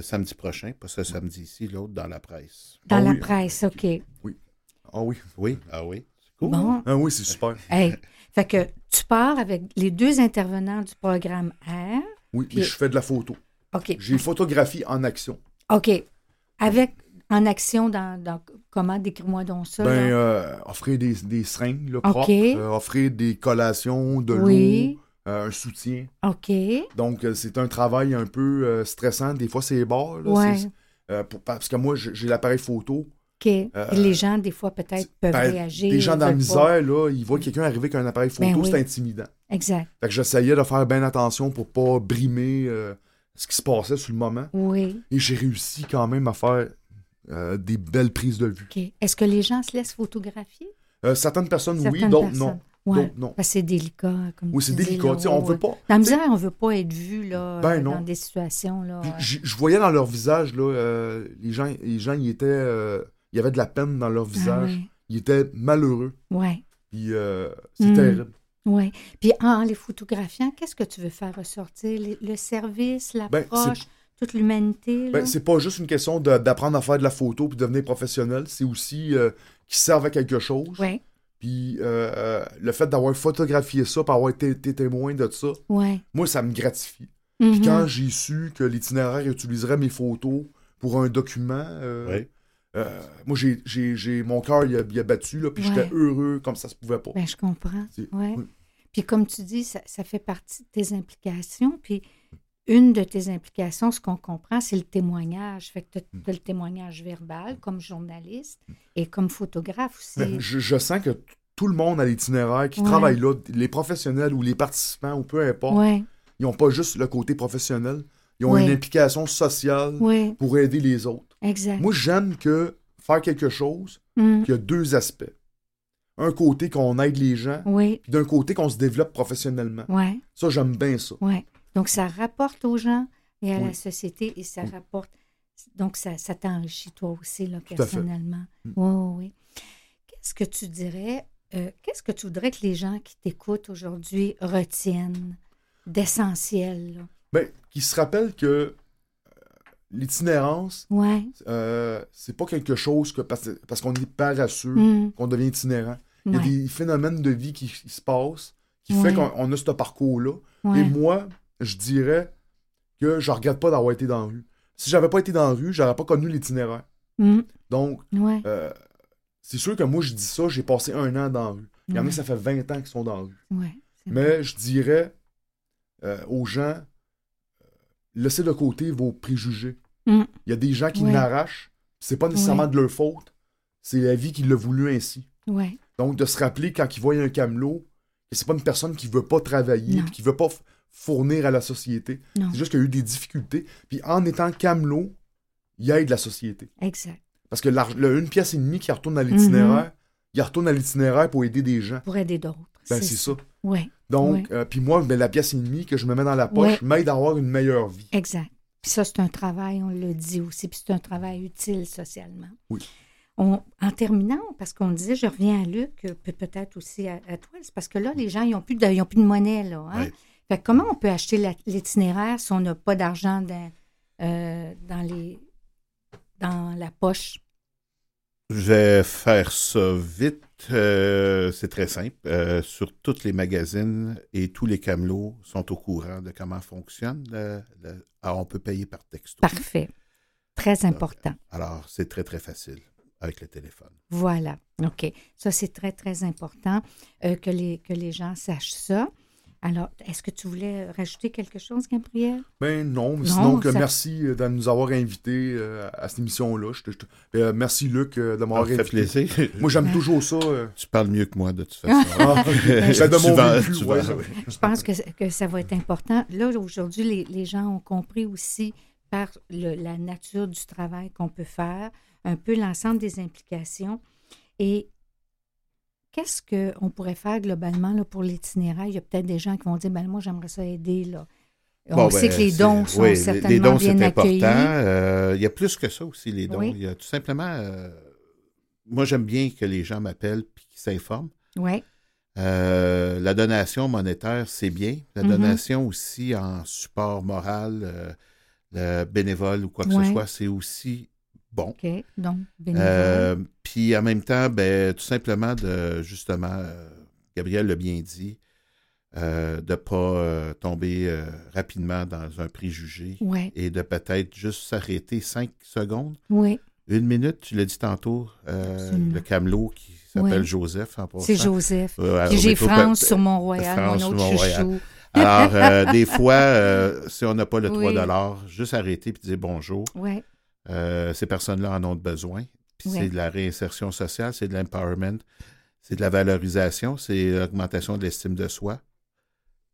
B: samedi prochain, pas ce samedi ici, l'autre dans la presse.
A: Dans ah la presse, OK.
D: Oui. Ah oui.
B: Oui, ah oui.
A: Bon.
D: Ah oui, c'est super.
A: Hey. Fait que tu pars avec les deux intervenants du programme R.
D: Oui, puis je fais de la photo.
A: OK.
D: J'ai photographie en action.
A: OK. Avec en action dans, dans comment? Décris-moi donc ça?
D: Ben, euh, offrir des, des seringues là, propres, euh, offrir des collations, de l'eau, euh, un soutien.
A: OK.
D: Donc, c'est un travail un peu stressant. Des fois, c'est bas. parce que moi, j'ai l'appareil photo.
A: Euh, les gens, des fois, peut-être peuvent ben, réagir.
D: Les gens dans la misère, là, ils voient quelqu'un arriver avec un appareil photo, ben c'est intimidant.
A: Exact.
D: Fait que j'essayais de faire bien attention pour pas brimer euh, ce qui se passait sur le moment.
A: Oui.
D: Et j'ai réussi quand même à faire euh, des belles prises de vue.
A: Est-ce que les gens se laissent photographier?
D: certaines personnes, oui, d'autres non. non.
A: c'est délicat. Comme
D: oui, c'est délicat. on veut pas.
A: Dans la misère, on veut pas être vu là, ben dans des situations. Là,
D: je voyais dans leur visage, là, les gens, les gens y étaient il y avait de la peine dans leur ah visage. Ils étaient malheureux.
A: Oui.
D: Puis euh, c'est hmm. terrible.
A: Oui. Puis en les photographiant, qu'est-ce que tu veux faire ressortir? Le, service,
D: ben,
A: l'approche, toute l'humanité?
D: Ben, c'est pas juste une question d'apprendre à faire de la photo puis devenir professionnel. C'est aussi euh, qu'ils servent à quelque chose.
A: Oui.
D: Puis euh, le fait d'avoir photographié ça, pour avoir été, témoin de ça,
A: ouais.
D: moi, ça me gratifie. Puis mm-hmm. quand j'ai su que l'itinéraire utiliserait mes photos pour un document,
B: oui.
D: Euh, moi, j'ai, mon cœur, il a, battu, là, puis j'étais heureux comme ça se pouvait pas.
A: Ben, je comprends. Ouais. Puis comme tu dis, ça, fait partie de tes implications. Puis une de tes implications, ce qu'on comprend, c'est le témoignage. Fait que tu as, le témoignage verbal comme journaliste et comme photographe aussi.
D: Ben, je, sens que tout le monde à l'itinéraire qui travaille là, les professionnels ou les participants ou peu importe, ils n'ont pas juste le côté professionnel, ils ont une implication sociale pour aider les autres.
A: Exact.
D: Moi, j'aime que faire quelque chose mm. qui a deux aspects. Un côté qu'on aide les gens,
A: puis
D: d'un côté qu'on se développe professionnellement.
A: Ouais.
D: Ça, j'aime bien ça.
A: Ouais. Donc, ça rapporte aux gens et à la société et ça rapporte. Donc, ça, ça t'enrichit toi aussi, là, personnellement. Mm. Oui, oui. Qu'est-ce que tu dirais, euh, qu'est-ce que tu voudrais que les gens qui t'écoutent aujourd'hui retiennent d'essentiel?
D: Bien, qu'ils se rappellent que euh, l'itinérance,
A: ouais.
D: Euh, c'est pas quelque chose que parce, qu'on est paresseux mm. qu'on devient itinérant. Il y a des phénomènes de vie qui, se passent qui fait qu'on a ce parcours-là. Et moi, je dirais que je regrette pas d'avoir été dans la rue. Si j'avais pas été dans la rue, j'aurais pas connu l'itinéraire.
A: Mm.
D: Donc, euh, c'est sûr que moi, je dis ça, j'ai passé un an dans la rue. Il y en a, ça fait 20 ans qu'ils sont dans la rue. Mais je dirais euh, aux gens, laissez de côté vos préjugés.
A: Mm.
D: Il y a des gens qui n'arrachent, c'est pas nécessairement de leur faute, c'est la vie qui l'a voulu ainsi. Donc, de se rappeler quand ils voient un camelot, que c'est pas une personne qui veut pas travailler, qui veut pas fournir à la société. C'est juste qu'il y a eu des difficultés. Puis en étant camelot, il aide la société.
A: Exact.
D: Parce que une pièce et demie qui retourne à l'itinéraire, mhm. il retourne à l'itinéraire pour aider des gens.
A: Pour aider d'autres.
D: Ben, c'est ça.
A: Oui.
D: Donc, euh, puis moi, ben, la pièce et demie que je me mets dans la poche m'aide à avoir une meilleure vie.
A: Exact. Puis ça, c'est un travail, on le dit aussi, puis c'est un travail utile socialement.
D: Oui
A: en terminant, parce qu'on disait, je reviens à Luc, euh, peut-être aussi à, toi, c'est parce que là, les gens, ils n'ont plus, de, plus de monnaie. Là, hein? fait comment on peut acheter l'itinéraire si on n'a pas d'argent dans, euh, dans, les, dans la poche?
B: Je vais faire ça vite. Euh, c'est très simple. sur toutes les magazines et tous les camelots sont au courant de comment fonctionne. alors, on peut payer par texte.
A: Parfait. Très important.
B: alors, c'est très, très facile avec le téléphone.
A: Voilà. OK. Ça, c'est très, très important euh, que, les, que les gens sachent ça. Alors, est-ce que tu voulais rajouter quelque chose, Gabriel?
D: Ben non, mais sinon, merci euh, de nous avoir invités euh, à cette émission-là. merci, Luc, de m'avoir invité.
B: Ça fait plaisir.
D: Moi, j'aime toujours ça.
B: Tu parles mieux que moi, de toute façon.
D: ah, de mon
A: Je pense que, que, ça va être important. Là, aujourd'hui, les, les, gens ont compris aussi par la nature du travail qu'on peut faire, un peu l'ensemble des implications. Et qu'est-ce qu'on pourrait faire globalement là, pour l'itinéraire? Il y a peut-être des gens qui vont dire, ben moi, j'aimerais ça aider. Là. On sait ben, que les dons sont oui, certainement les dons, bien accueillis.
B: Euh, il y a plus que ça aussi, les dons. Il y a tout simplement... Euh, moi, j'aime bien que les gens m'appellent et qu'ils s'informent.
A: Oui.
B: Euh, la donation monétaire, c'est bien. La mm-hmm. donation aussi en support moral, le bénévole ou quoi que ce soit, c'est aussi bon.
A: OK, donc,
B: euh, puis en même temps, ben, tout simplement, de justement, euh, Gabriel l'a bien dit, euh, de ne pas tomber rapidement dans un préjugé et de peut-être juste s'arrêter cinq secondes.
A: Oui.
B: Une minute, tu l'as dit tantôt, le camelot qui s'appelle Joseph en
A: C'est Joseph. j'ai France sur Mont-Royal, mon autre chouchou.
B: Alors, des fois, si on n'a pas le 3 juste arrêter et dire bonjour.
A: Ouais.
B: Euh, ces personnes-là en ont besoin. C'est de la réinsertion sociale, c'est de l'empowerment, c'est de la valorisation, c'est l'augmentation de l'estime de soi.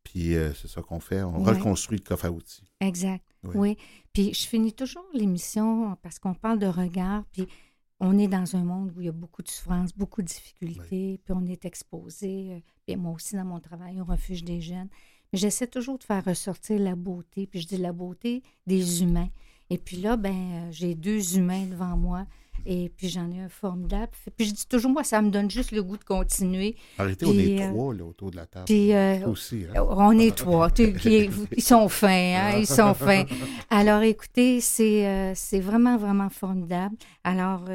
B: Puis euh, c'est ça qu'on fait, on reconstruit le coffre à outils.
A: Exact. Oui. Puis je finis toujours l'émission parce qu'on parle de regard, puis on est dans un monde où il y a beaucoup de souffrance, beaucoup de difficultés, puis on est exposé. Euh, puis moi aussi, dans mon travail, au refuge des jeunes. Mais j'essaie toujours de faire ressortir la beauté, puis je dis la beauté des humains. Et puis là, ben, euh, j'ai deux humains devant moi. Et puis j'en ai un formidable. Puis je dis toujours, moi, ça me donne juste le goût de continuer.
B: Arrêtez, on est euh, trois là, autour de la table.
A: Puis, euh, aussi, hein? On est trois. ils sont fins, hein? Ils sont fins. Alors écoutez, c'est c'est vraiment, vraiment formidable. Alors,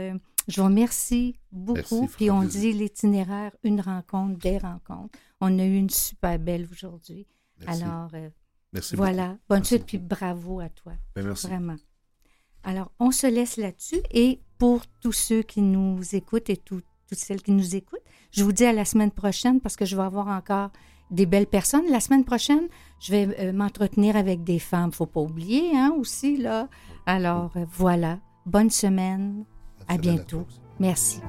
A: je vous remercie beaucoup. puis on dit l'itinéraire, une rencontre, des rencontres. On a eu une super belle aujourd'hui. Alors,
B: Merci
A: voilà. Bonne suite, puis bravo à toi.
D: Ben, merci.
A: Vraiment. Alors, on se laisse là-dessus. Et pour tous ceux qui nous écoutent et toutes celles qui nous écoutent, je vous dis à la semaine prochaine parce que je vais avoir encore des belles personnes. La semaine prochaine, je vais euh, m'entretenir avec des femmes. Faut pas oublier, hein, aussi, là. Alors, euh, voilà. Bonne semaine. à bientôt. Merci.